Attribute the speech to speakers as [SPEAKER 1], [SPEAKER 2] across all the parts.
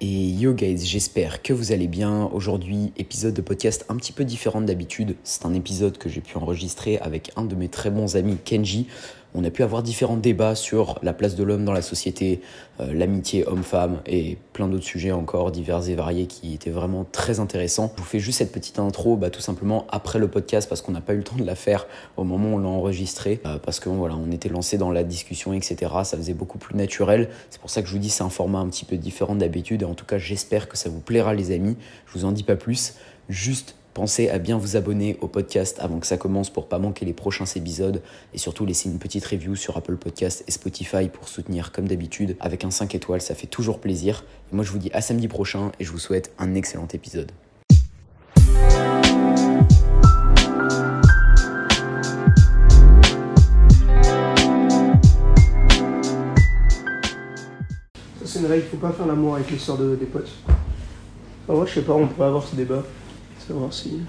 [SPEAKER 1] Et yo guys, j'espère que vous allez bien. Aujourd'hui, épisode de podcast un petit peu différent d'habitude. C'est un épisode que j'ai pu enregistrer avec un de mes très bons amis, Kenji. On a pu avoir différents débats sur la place de l'homme dans la société, euh, l'amitié homme-femme et plein d'autres sujets encore divers et variés qui étaient vraiment très intéressants. Je vous fais juste cette petite intro bah, tout simplement après le podcast parce qu'on n'a pas eu le temps de la faire au moment où on l'a enregistré euh, parce que voilà, on était lancé dans la discussion etc. Ça faisait beaucoup plus naturel. C'est pour ça que je vous dis c'est un format un petit peu différent d'habitude et en tout cas j'espère que ça vous plaira les amis. Je vous en dis pas plus. Juste Pensez à bien vous abonner au podcast avant que ça commence pour pas manquer les prochains épisodes et surtout laisser une petite review sur Apple Podcast et Spotify pour soutenir comme d'habitude avec un 5 étoiles, ça fait toujours plaisir. Moi je vous dis à samedi prochain et je vous souhaite un excellent épisode.
[SPEAKER 2] C'est une règle, faut pas faire l'amour avec les soeurs de, des potes. Enfin, moi, je sais pas, on pourrait avoir ce débat. Savoir si.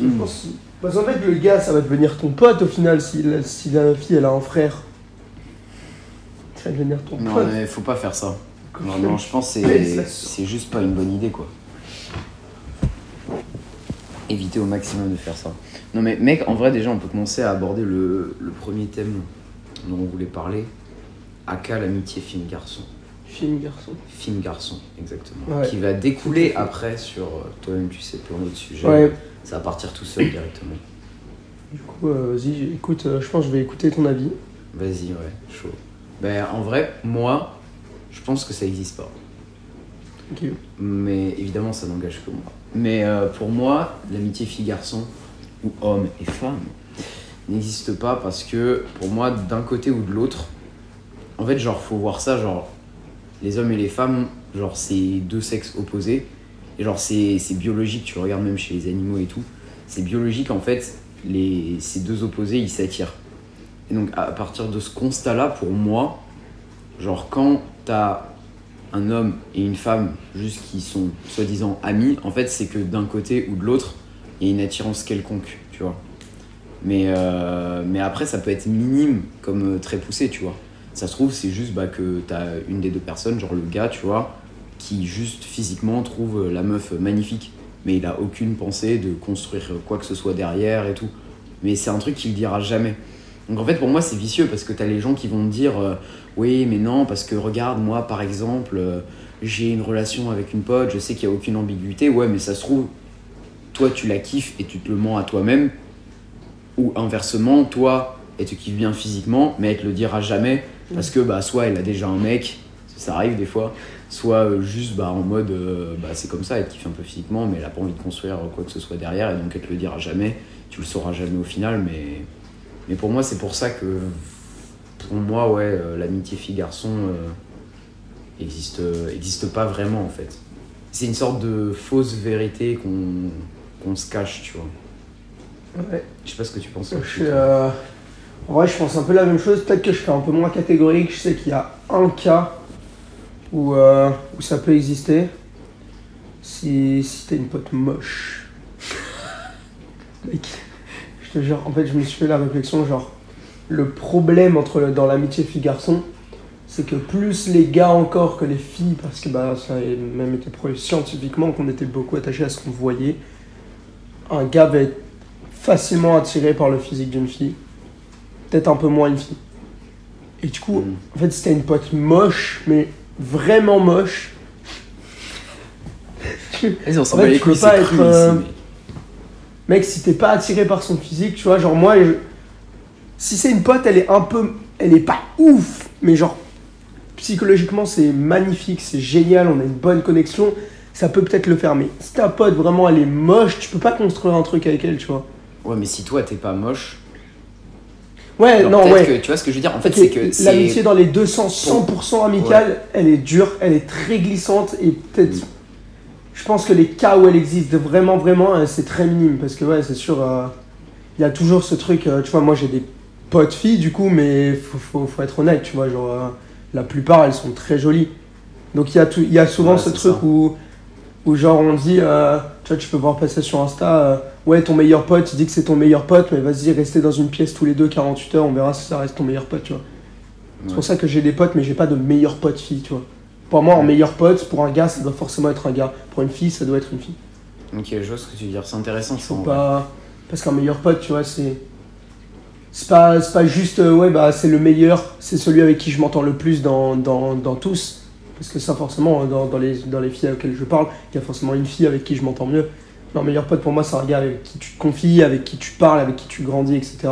[SPEAKER 2] Je pense. Parce qu'en fait, le gars, ça va devenir ton pote au final si la, si la fille elle a un frère. Ça va devenir ton
[SPEAKER 1] Non
[SPEAKER 2] pote.
[SPEAKER 1] mais faut pas faire ça. Non, non, je pense que c'est juste pas une bonne idée quoi. Éviter au maximum de faire ça. Non mais mec, en vrai déjà on peut commencer à aborder le, le premier thème dont on voulait parler. Aka l'amitié film-garçon.
[SPEAKER 2] Fille, garçon.
[SPEAKER 1] Film-garçon, exactement.
[SPEAKER 2] Ouais.
[SPEAKER 1] Qui va découler après sur, euh, toi-même tu sais, plein d'autres sujets.
[SPEAKER 2] Ouais.
[SPEAKER 1] Ça va partir tout seul directement.
[SPEAKER 2] Du coup, euh, vas-y, écoute, euh, je pense que je vais écouter ton avis.
[SPEAKER 1] Vas-y, ouais, chaud. Ben en vrai, moi, je pense que ça existe pas.
[SPEAKER 2] Ok.
[SPEAKER 1] Mais évidemment, ça n'engage que moi. Mais euh, pour moi, l'amitié fille-garçon, ou homme et femme, n'existe pas parce que pour moi, d'un côté ou de l'autre, en fait, genre, faut voir ça, genre, les hommes et les femmes, genre, c'est deux sexes opposés. Et genre, c'est biologique, tu regardes même chez les animaux et tout. C'est biologique, en fait, les, ces deux opposés, ils s'attirent. Et donc, à partir de ce constat-là, pour moi, genre, quand t'as un homme et une femme juste qui sont soi-disant amis, en fait, c'est que d'un côté ou de l'autre, il y a une attirance quelconque, tu vois. Mais, euh, mais après, ça peut être minime comme euh, très poussé, tu vois. Ça se trouve, c'est juste bah, que t'as une des deux personnes, genre le gars, tu vois, qui juste physiquement trouve euh, la meuf magnifique. Mais il a aucune pensée de construire quoi que ce soit derrière et tout. Mais c'est un truc qu'il dira jamais. Donc en fait, pour moi, c'est vicieux parce que t'as les gens qui vont te dire euh, Oui, mais non, parce que regarde, moi, par exemple, euh, j'ai une relation avec une pote, je sais qu'il n'y a aucune ambiguïté. Ouais, mais ça se trouve, toi, tu la kiffes et tu te le mens à toi-même. Ou inversement, toi, elle te kiffe bien physiquement, mais elle te le dira jamais parce que bah, soit elle a déjà un mec, ça arrive des fois, soit euh, juste bah, en mode euh, bah, c'est comme ça, elle kiffe un peu physiquement, mais elle a pas envie de construire quoi que ce soit derrière et donc elle te le dira jamais. Tu le sauras jamais au final, mais, mais pour moi, c'est pour ça que pour moi, ouais, euh, l'amitié fille-garçon euh, existe, existe pas vraiment en fait. C'est une sorte de fausse vérité qu'on qu'on se cache, tu vois.
[SPEAKER 2] Ouais.
[SPEAKER 1] Je sais pas ce que tu penses.
[SPEAKER 2] Je suis, En vrai, je pense un peu la même chose. Peut-être que je serais un peu moins catégorique. Je sais qu'il y a un cas où, euh, ça peut exister. Si, t'es une pote moche. Je te jure, en fait, je me suis fait la réflexion genre, le problème entre dans l'amitié fille-garçon, c'est que plus les gars encore que les filles, parce que bah, ça a même été prouvé scientifiquement qu'on était beaucoup attaché à ce qu'on voyait, un gars va être facilement attiré par le physique d'une fille. Peut-être un peu moins une fille. Et du coup,
[SPEAKER 1] Mm.
[SPEAKER 2] en fait, c'était une pote moche, mais vraiment moche.
[SPEAKER 1] Vas-y, on s'en
[SPEAKER 2] En fait, tu peux pas être,
[SPEAKER 1] cru
[SPEAKER 2] euh,
[SPEAKER 1] ici, mais-
[SPEAKER 2] Mec, si t'es pas attiré par son physique, tu vois, genre moi, je- si c'est une pote, elle est un peu. Elle est pas ouf, mais genre, psychologiquement, c'est magnifique, c'est génial, on a une bonne connexion, ça peut peut-être le faire. Mais si ta pote, vraiment, elle est moche, tu peux pas construire un truc avec elle, tu vois.
[SPEAKER 1] Ouais, mais si toi t'es pas moche,
[SPEAKER 2] Ouais,
[SPEAKER 1] alors
[SPEAKER 2] non, ouais.
[SPEAKER 1] que- tu vois ce que je veux dire En fait, c'est que.
[SPEAKER 2] L'amitié dans les deux sens, 100% amicale, elle est dure, elle est très glissante et peut-être.
[SPEAKER 1] Mm.
[SPEAKER 2] Je pense que les cas où elle existe vraiment, vraiment, euh, c'est très minime parce que, ouais, c'est sûr, euh, il y a toujours ce truc. euh, tu vois, moi j'ai des potes filles du coup, mais faut, faut, faut être honnête, tu vois, genre, euh, la plupart elles sont très jolies. Donc il y, a tout- y a souvent
[SPEAKER 1] Ouais,
[SPEAKER 2] ce truc
[SPEAKER 1] ça.
[SPEAKER 2] où, où, genre, on dit, tu vois, tu peux voir passer sur Insta, ouais, ton meilleur pote, il dit que c'est ton meilleur pote, mais vas-y, restez dans une pièce tous les deux 48 heures, on verra si ça reste ton meilleur pote, tu vois. C'est pour ça que j'ai des potes, mais j'ai pas de meilleurs potes filles, tu vois. Pour moi, un meilleur pote, pour un gars, ça doit forcément être un gars. Pour une fille, ça doit être une fille.
[SPEAKER 1] Ok, je vois ce que tu veux dire. C'est intéressant.
[SPEAKER 2] Faut pas... Parce qu'un meilleur pote, tu vois, c'est. C'est pas, pas juste, euh, ouais, bah c'est le meilleur, c'est celui avec qui je m'entends le plus dans, dans, dans, tous. Parce que ça, forcément, dans, dans, les, dans les filles auxquelles je parle, il y a forcément une fille avec qui je m'entends mieux. Un meilleur pote, pour moi, c'est un gars avec qui tu te confies, avec qui tu parles, avec qui tu grandis, etc.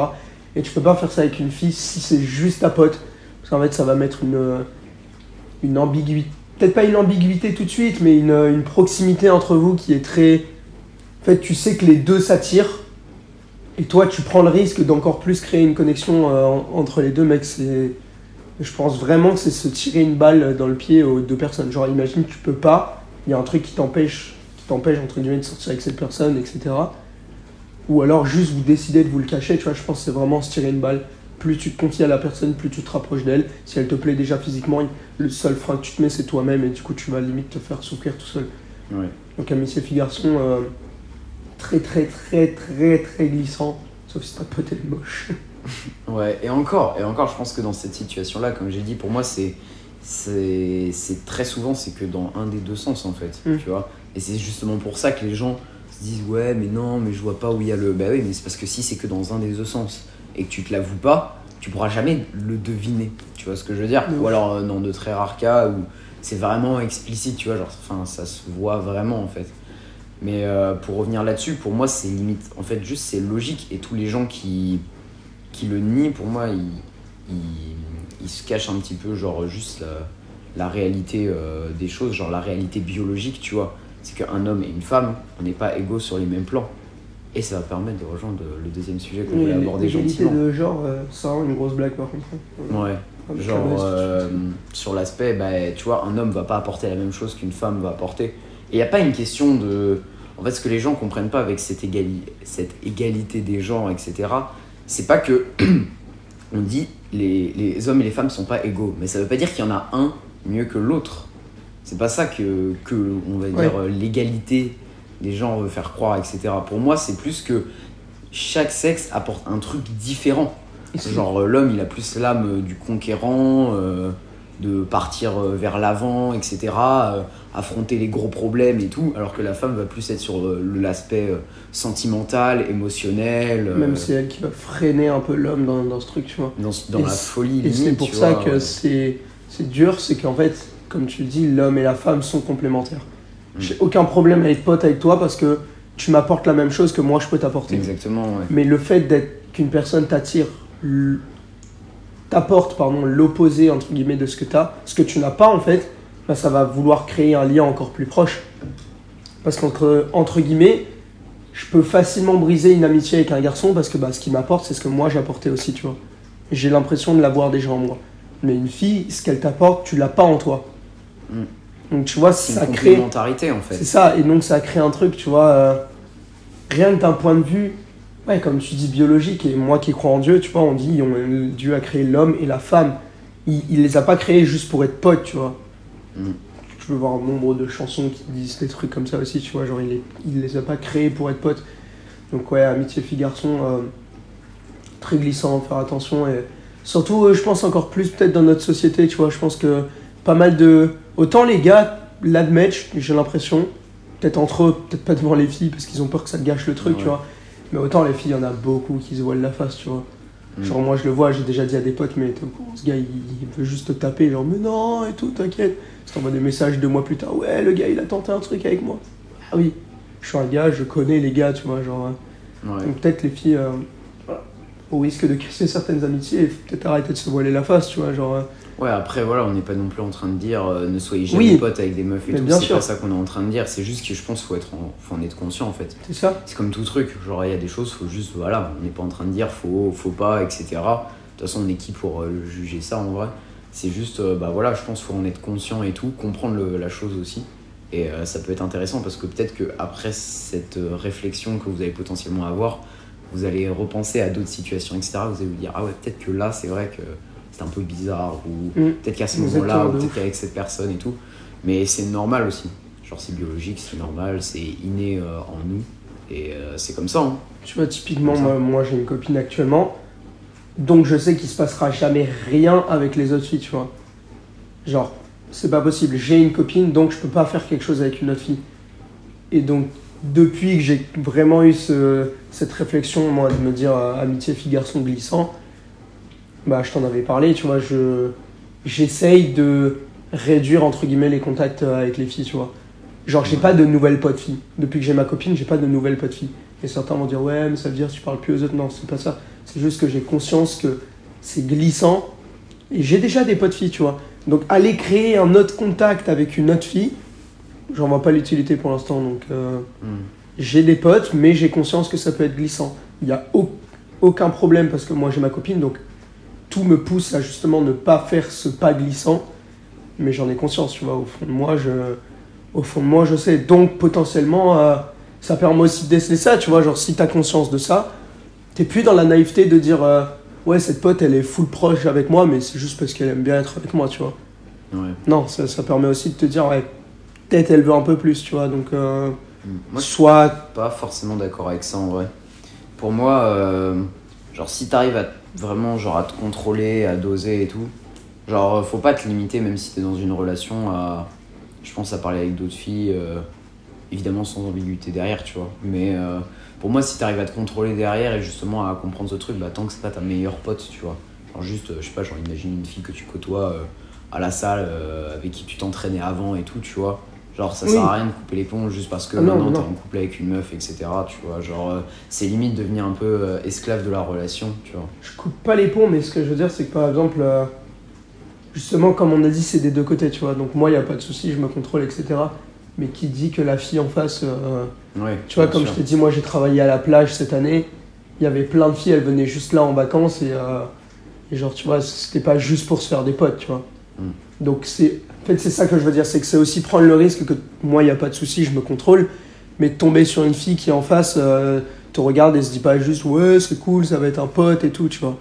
[SPEAKER 2] Et tu peux pas faire ça avec une fille si c'est juste ta pote. Parce qu'en fait, ça va mettre une, une ambiguïté. Peut-être pas une ambiguïté tout de suite, mais une, une proximité entre vous qui est très. En fait, tu sais que les deux s'attirent et toi, tu prends le risque d'encore plus créer une connexion euh, entre les deux mecs. Je pense vraiment que c'est se tirer une balle dans le pied aux deux personnes. Genre, imagine, tu peux pas, il y a un truc qui t'empêche, t'empêche entre guillemets de sortir avec cette personne, etc. Ou alors juste vous décidez de vous le cacher. Tu vois, je pense que c'est vraiment se tirer une balle. Plus tu te confies à la personne, plus tu te rapproches d'elle. Si elle te plaît déjà physiquement, le seul frein que tu te mets, c'est toi-même, et du coup, tu vas limite te faire souffrir tout seul.
[SPEAKER 1] Ouais.
[SPEAKER 2] Donc, amitié fille garçon. Euh, très très très très très glissant, sauf si ta pote est moche.
[SPEAKER 1] ouais, et encore, et encore, je pense que dans cette situation-là, comme j'ai dit, pour moi, c'est c'est très souvent, c'est que dans un des deux sens en fait,
[SPEAKER 2] Mm.
[SPEAKER 1] tu vois. Et c'est justement pour ça que les gens se disent ouais, mais non, mais je vois pas où il y a le. Bah oui, mais c'est parce que si c'est que dans un des deux sens et que tu te l'avoues pas, tu pourras jamais le deviner. Tu vois ce que je veux dire? Ou alors euh, dans de très rares cas où c'est vraiment explicite, tu vois, genre, enfin, ça se voit vraiment en fait. Mais euh, pour revenir là-dessus, pour moi, c'est limite. En fait, juste, c'est logique. Et tous les gens qui, qui le nient, pour moi, ils, ils, ils se cachent un petit peu, genre, juste la, la réalité euh, des choses, genre la réalité biologique, tu vois. C'est qu'un homme et une femme, on n'est pas égaux sur les mêmes plans. Et ça va permettre de rejoindre le deuxième sujet qu'on voulait aborder
[SPEAKER 2] L'égalité
[SPEAKER 1] gentiment.
[SPEAKER 2] de genre, euh, ça rend une grosse blague par contre.
[SPEAKER 1] Ouais.
[SPEAKER 2] Avec
[SPEAKER 1] Genre, euh, sur l'aspect, bah, tu vois, un homme va pas apporter la même chose qu'une femme va apporter. Et il n'y a pas une question de. En fait, ce que les gens comprennent pas avec cette, égali... cette égalité des genres, etc., c'est pas que. on dit les, les hommes et les femmes sont pas égaux. Mais ça veut pas dire qu'il y en a un mieux que l'autre. C'est pas ça que, que on va dire, euh, l'égalité des gens veut faire croire, etc. Pour moi, c'est plus que chaque sexe apporte un truc différent. Genre euh, l'homme il a plus l'âme euh, du conquérant, euh, de partir vers l'avant, etc. euh, affronter les gros problèmes et tout, alors que la femme va plus être sur euh, l'aspect sentimental, émotionnel,
[SPEAKER 2] Même c'est elle qui va freiner un peu l'homme dans, dans ce truc, tu vois.
[SPEAKER 1] dans, la folie
[SPEAKER 2] Et c'est pour
[SPEAKER 1] tu
[SPEAKER 2] ça
[SPEAKER 1] vois,
[SPEAKER 2] que
[SPEAKER 1] ouais.
[SPEAKER 2] c'est c'est dur, c'est qu'en fait, comme tu le dis, l'homme et la femme sont complémentaires.
[SPEAKER 1] Mm.
[SPEAKER 2] J'ai aucun problème à être pote avec toi parce que tu m'apportes la même chose que moi je peux t'apporter.
[SPEAKER 1] Exactement, ouais.
[SPEAKER 2] Mais le fait d'être qu'une personne t'attire, t'apporte pardon l'opposé entre guillemets de ce que tu as, ce que tu n'as pas en fait, bah, ça va vouloir créer un lien encore plus proche. Parce qu'entre entre guillemets, je peux facilement briser une amitié avec un garçon parce que bah, ce qu'il m'apporte, c'est ce que moi j'apportais aussi, tu vois. J'ai l'impression de l'avoir déjà en moi. Mais une fille, ce qu'elle t'apporte, tu l'as pas en toi.
[SPEAKER 1] Mm.
[SPEAKER 2] Donc tu vois,
[SPEAKER 1] C'est
[SPEAKER 2] ça
[SPEAKER 1] une
[SPEAKER 2] crée.
[SPEAKER 1] complémentarité en fait.
[SPEAKER 2] C'est ça, et donc ça crée un truc, tu vois, euh, rien que d'un point de vue, ouais, comme tu dis, biologique, et moi qui crois en Dieu, tu vois, on dit, on- Dieu a créé l'homme et la femme. Il, il les a pas créés juste pour être potes, tu vois.
[SPEAKER 1] Mm.
[SPEAKER 2] Tu peux voir un nombre de chansons qui disent des trucs comme ça aussi, tu vois, genre il, les, il les a pas créés pour être potes. Donc ouais, amitié fille-garçon, euh, très glissant, faire attention, et surtout, euh, je pense encore plus peut-être dans notre société, tu vois, je pense que pas mal de... Autant les gars l'admettent, j'ai l'impression, peut-être entre eux, peut-être pas devant les filles parce qu'ils ont peur que ça gâche le truc,
[SPEAKER 1] Ouais.
[SPEAKER 2] tu vois. Mais autant les filles, il y en a beaucoup qui se voilent la face, tu vois.
[SPEAKER 1] Mm.
[SPEAKER 2] Genre moi je le vois, j'ai déjà dit à des potes, mais ce gars il, il veut juste te taper, genre mais non et tout, t'inquiète. Je t'envoie des messages deux mois plus tard, ouais le gars il a tenté un truc avec moi. Ah oui, je suis un gars, je connais les gars, tu vois, genre.
[SPEAKER 1] Ouais.
[SPEAKER 2] Donc peut-être les filles, euh, voilà, au risque de casser certaines amitiés, peut-être arrêter de se voiler la face, tu vois, genre.
[SPEAKER 1] Ouais, après, voilà, on n'est pas non plus en train de dire euh, ne soyez jamais
[SPEAKER 2] Oui.
[SPEAKER 1] potes avec des meufs et
[SPEAKER 2] Mais
[SPEAKER 1] tout. C'est pas ça qu'on est en train de dire. C'est juste que je pense qu'il faut, être en- faut en être conscient en fait.
[SPEAKER 2] c'est ça
[SPEAKER 1] C'est comme tout truc. Genre, il y a des choses, faut juste, voilà, on n'est pas en train de dire faut, faut pas, etc. De toute façon, on est qui pour euh, juger ça en vrai? C'est juste, euh, bah voilà, je pense qu'il faut en être conscient et tout, comprendre le- la chose aussi. Et ça peut être intéressant parce que peut-être qu'après cette réflexion que vous allez potentiellement avoir, vous allez repenser à d'autres situations, etc. Vous allez vous dire, ah ouais, peut-être que là, c'est vrai que c'est un peu bizarre, ou
[SPEAKER 2] Mm.
[SPEAKER 1] peut-être qu'à ce moment-là, ou peut-être qu'avec cette personne et tout. Mais c'est normal aussi. Genre, c'est biologique, c'est normal, c'est inné euh, en nous. Et euh, c'est comme ça. Hein.
[SPEAKER 2] Tu vois, typiquement, moi, j'ai une copine actuellement. Donc je sais qu'il se passera jamais rien avec les autres filles, tu vois. Genre, c'est pas possible. J'ai une copine, donc je peux pas faire quelque chose avec une autre fille. Et donc, depuis que j'ai vraiment eu ce- cette réflexion, moi, de me dire euh, amitié fille-garçon glissant, bah, je t'en avais parlé, tu vois, je, j'essaye de réduire, entre guillemets, les contacts euh, avec les filles, tu vois. Genre, j'ai pas de nouvelles potes filles. Depuis que j'ai ma copine, j'ai pas de nouvelles potes filles. Et certains vont dire, ouais, mais ça veut dire que tu parles plus aux autres. Non, c'est pas ça. C'est juste que j'ai conscience que c'est glissant. Et j'ai déjà des potes filles, tu vois. Donc, aller créer un autre contact avec une autre fille, j'en vois pas l'utilité pour l'instant. Donc, euh,
[SPEAKER 1] Hmm.
[SPEAKER 2] j'ai des potes, mais j'ai conscience que ça peut être glissant. Il n'y a au- aucun problème parce que moi j'ai ma copine, donc tout me pousse à justement ne pas faire ce pas glissant. Mais j'en ai conscience, tu vois. Au fond de moi, je, au fond de moi, je sais. Donc potentiellement, euh, ça permet aussi de déceler ça, tu vois. Genre, si tu as conscience de ça, t'es plus dans la naïveté de dire euh, ouais, cette pote elle est full proche avec moi, mais c'est juste parce qu'elle aime bien être avec moi, tu vois.
[SPEAKER 1] Ouais.
[SPEAKER 2] Non, ça, ça permet aussi de te dire ouais, peut-être elle veut un peu plus, tu vois. Donc, euh.
[SPEAKER 1] Moi, je
[SPEAKER 2] soit
[SPEAKER 1] pas forcément d'accord avec ça en vrai. Pour moi, genre si t'arrives à vraiment genre à te contrôler, à doser et tout, genre euh, faut pas te limiter même si t'es dans une relation à, je pense à parler avec d'autres filles, euh, évidemment sans ambiguïté derrière, tu vois. Mais euh, pour moi, si t'arrives à te contrôler derrière et justement à comprendre ce truc, bah tant que c'est pas ta meilleure pote, tu vois. Genre juste, je sais pas, genre imagine une fille que tu côtoies à la salle, avec qui tu t'entraînais avant et tout, tu vois. Genre ça
[SPEAKER 2] Oui.
[SPEAKER 1] sert à rien de couper les ponts juste parce que
[SPEAKER 2] Ah
[SPEAKER 1] maintenant t'es en couple avec une meuf, etc. Tu vois, genre euh, c'est limite devenir un peu euh, esclave de la relation, tu vois.
[SPEAKER 2] je coupe pas les ponts, mais ce que je veux dire, c'est que par exemple, euh, justement, comme on a dit, c'est des deux côtés, tu vois. Donc moi, il a pas de souci, je me contrôle, etc. Mais qui dit que la fille en face,
[SPEAKER 1] Ouais,
[SPEAKER 2] tu vois, comme
[SPEAKER 1] sûr.
[SPEAKER 2] je t'ai dit, moi j'ai travaillé à la plage cette année, il y avait plein de filles, elles venaient juste là en vacances et, et genre, tu vois, c'était pas juste pour se faire des potes, tu vois.
[SPEAKER 1] Mm.
[SPEAKER 2] Donc c'est, en fait, c'est ça que je veux dire, c'est que c'est aussi prendre le risque que moi, il n'y a pas de souci, je me contrôle, mais tomber sur une fille qui en face euh, te regarde et se dit pas juste, ouais, c'est cool, ça va être un pote et tout, tu vois.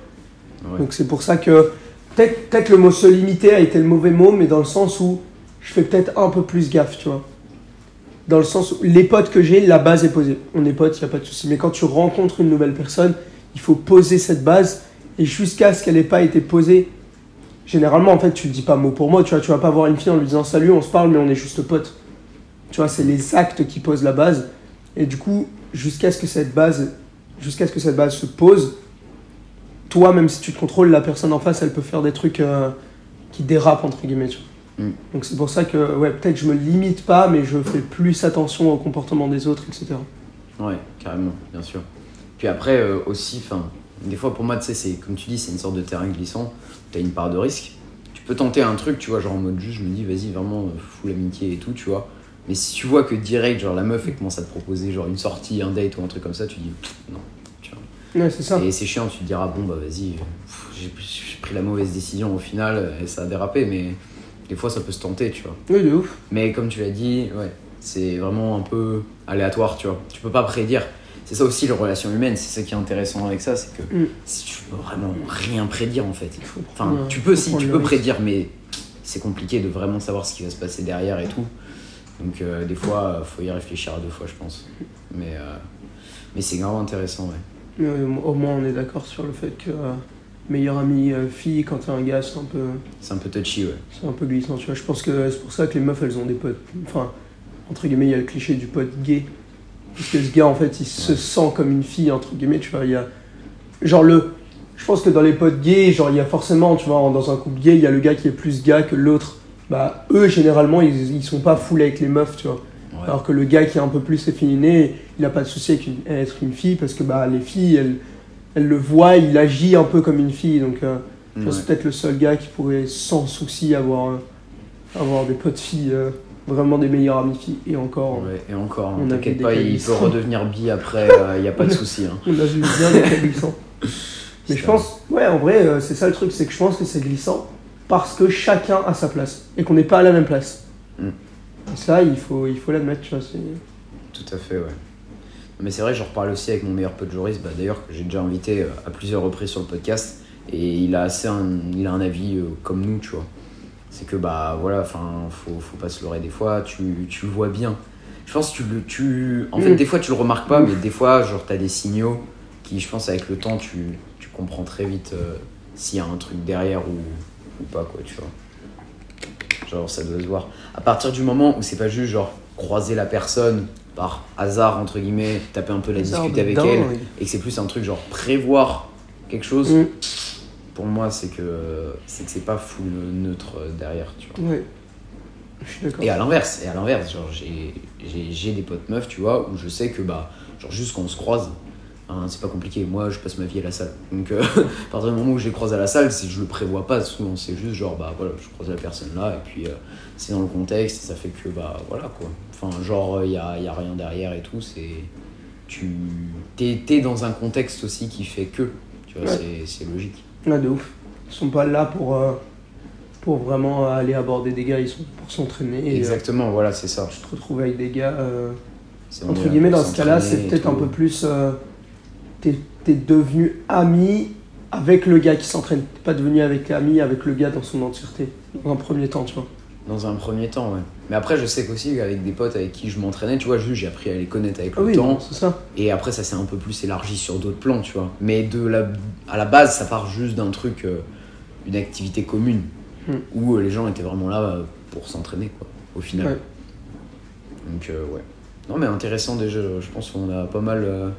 [SPEAKER 1] Ouais.
[SPEAKER 2] Donc c'est pour ça que peut-être peut-être le mot se limiter a été le mauvais mot, mais dans le sens où je fais peut-être un peu plus gaffe, tu vois. Dans le sens où les potes que j'ai, la base est posée. On est potes, il n'y a pas de souci. Mais quand tu rencontres une nouvelle personne, il faut poser cette base. Et jusqu'à ce qu'elle n'ait pas été posée, généralement, en fait, tu le dis pas mot pour mot. Tu vois, tu vas pas voir une fille en lui disant salut, on se parle, mais on est juste potes. Tu vois, c'est les actes qui posent la base. Et du coup, jusqu'à ce que cette base, jusqu'à ce que cette base se pose, toi, même si tu te contrôles, la personne en face, elle peut faire des trucs euh, qui dérapent, entre guillemets. tu vois.
[SPEAKER 1] Mm.
[SPEAKER 2] Donc c'est pour ça que, ouais, peut-être je me limite pas, mais je fais plus attention au comportement des autres, etc.
[SPEAKER 1] Ouais, carrément, bien sûr. Puis après, euh, aussi, enfin, des fois pour moi, tu sais, c'est comme tu dis, c'est une sorte de terrain glissant. Tu as une part de risque. Tu peux tenter un truc, tu vois, genre en mode juste, je me dis, vas-y, vraiment, euh, fous l'amitié et tout, tu vois. Mais si tu vois que direct, genre la meuf, elle commence à te proposer genre une sortie, un date ou un truc comme ça, tu dis, non. Tu vois.
[SPEAKER 2] Ouais, c'est ça.
[SPEAKER 1] Et c'est chiant, tu te diras, bon, bah vas-y, j'ai j'ai pris la mauvaise décision au final euh, et ça a dérapé, mais des fois ça peut se tenter, tu vois.
[SPEAKER 2] Oui, de ouf.
[SPEAKER 1] Mais comme tu l'as dit, ouais, c'est vraiment un peu aléatoire, tu vois. Tu peux pas prédire. C'est ça aussi, les relations humaines, c'est ça qui est intéressant avec ça, c'est que
[SPEAKER 2] Mm.
[SPEAKER 1] si tu peux vraiment rien prédire en fait. Enfin, tu peux, si, tu peux prédire, mais c'est compliqué de vraiment savoir ce qui va se passer derrière et tout. Donc, euh, des fois, euh, faut y réfléchir à deux fois, je pense. Mais, euh, mais c'est vraiment intéressant, ouais.
[SPEAKER 2] Mais, au moins, on est d'accord sur le fait que euh, meilleure amie euh, fille, quand t'es un gars, c'est un peu.
[SPEAKER 1] C'est un peu touchy, ouais.
[SPEAKER 2] C'est un peu glissant, tu vois. Je pense que c'est pour ça que les meufs, elles ont des potes. Enfin, entre guillemets, il y a le cliché du pote gay. Parce que ce gars, en fait, il se sent comme une fille, entre guillemets, tu vois. Il y a. Genre, le. Je pense que dans les potes gays, genre, il y a forcément, tu vois, dans un couple gay, il y a le gars qui est plus gars que l'autre. Bah, eux, généralement, ils, ils sont pas full avec les meufs, tu vois.
[SPEAKER 1] Ouais.
[SPEAKER 2] Alors que le gars qui est un peu plus efféminé, il a pas de souci avec une- être une fille, parce que bah, les filles, elles, elles le voient, il agit un peu comme une fille. Donc, euh, je pense que
[SPEAKER 1] Ouais.
[SPEAKER 2] c'est peut-être le seul gars qui pourrait sans souci avoir, euh, avoir des potes filles, euh, vraiment des meilleures amies filles. Et encore,
[SPEAKER 1] Ouais, et encore, hein,
[SPEAKER 2] On
[SPEAKER 1] t'inquiète pas, il peut redevenir bi après, il n'y a pas de souci. Hein.
[SPEAKER 2] on a vu bien des cas glissants. Mais je pense, ouais, en vrai, euh, c'est ça le truc, c'est que je pense que c'est glissant parce que chacun a sa place et qu'on n'est pas à la même place.
[SPEAKER 1] Mm.
[SPEAKER 2] Et ça, il faut il faut l'admettre, tu vois.
[SPEAKER 1] Tout à fait, ouais. Mais c'est vrai, j'en reparle aussi avec mon meilleur pote Joris, bah, d'ailleurs, que j'ai déjà invité euh, à plusieurs reprises sur le podcast, et il a assez un, il a un avis euh, comme nous, tu vois. C'est que, bah voilà, enfin, faut, faut pas se leurrer des fois, tu, tu vois bien. Je pense que tu le. Tu... En fait,
[SPEAKER 2] Mm.
[SPEAKER 1] des fois, tu le remarques pas, mais des fois, genre, t'as des signaux qui, je pense, avec le temps, tu, tu comprends très vite euh, s'il y a un truc derrière ou, ou pas, quoi, tu vois. Genre, ça doit se voir. À partir du moment où c'est pas juste, genre, croiser la personne par hasard, entre guillemets, taper un peu la discuter avec elle, et que c'est plus un truc, genre, prévoir quelque chose,
[SPEAKER 2] Mm.
[SPEAKER 1] Pour moi, c'est que c'est que c'est pas full neutre derrière, tu vois.
[SPEAKER 2] Ouais. Je suis d'accord.
[SPEAKER 1] Et à l'inverse, et à l'inverse, genre j'ai des potes meufs, tu vois, où je sais que bah genre juste quand on se croise, hein, c'est pas compliqué. Moi, je passe ma vie à la salle. Donc euh, à partir du moment où je les croise à la salle, c'est je le prévois pas souvent, c'est juste genre bah voilà, je croise la personne là et puis euh, c'est dans le contexte, ça fait que bah voilà quoi. Enfin genre il y a, y a rien derrière et tout, c'est tu t'es dans un contexte aussi qui fait que tu vois,
[SPEAKER 2] Ouais.
[SPEAKER 1] c'est logique.
[SPEAKER 2] Ouais, de ouf. Ils sont pas là pour, euh, pour vraiment aller aborder des gars, ils sont pour s'entraîner. Euh,
[SPEAKER 1] Exactement, voilà, c'est ça.
[SPEAKER 2] tu te retrouves avec des gars. euh, entre guillemets, dans ce cas-là, c'est peut-être un peu plus. euh, t'es t'es devenu ami avec le gars qui s'entraîne. T'es pas devenu avec ami avec le gars dans son entièreté. Dans un premier temps, tu vois.
[SPEAKER 1] Dans un premier temps, ouais. Mais après, je sais qu'aussi, avec des potes avec qui je m'entraînais, tu vois, j'ai appris à les connaître avec
[SPEAKER 2] Ah
[SPEAKER 1] le
[SPEAKER 2] oui,
[SPEAKER 1] temps.
[SPEAKER 2] ça.
[SPEAKER 1] Et après, ça s'est un peu plus élargi sur d'autres plans, tu vois. Mais de la, à la base, ça part juste d'un truc, euh, une activité commune,
[SPEAKER 2] Hmm.
[SPEAKER 1] où euh, les gens étaient vraiment là euh, pour s'entraîner, quoi, au final.
[SPEAKER 2] Ouais.
[SPEAKER 1] Donc, ouais. Non, mais intéressant déjà, je pense qu'on a pas mal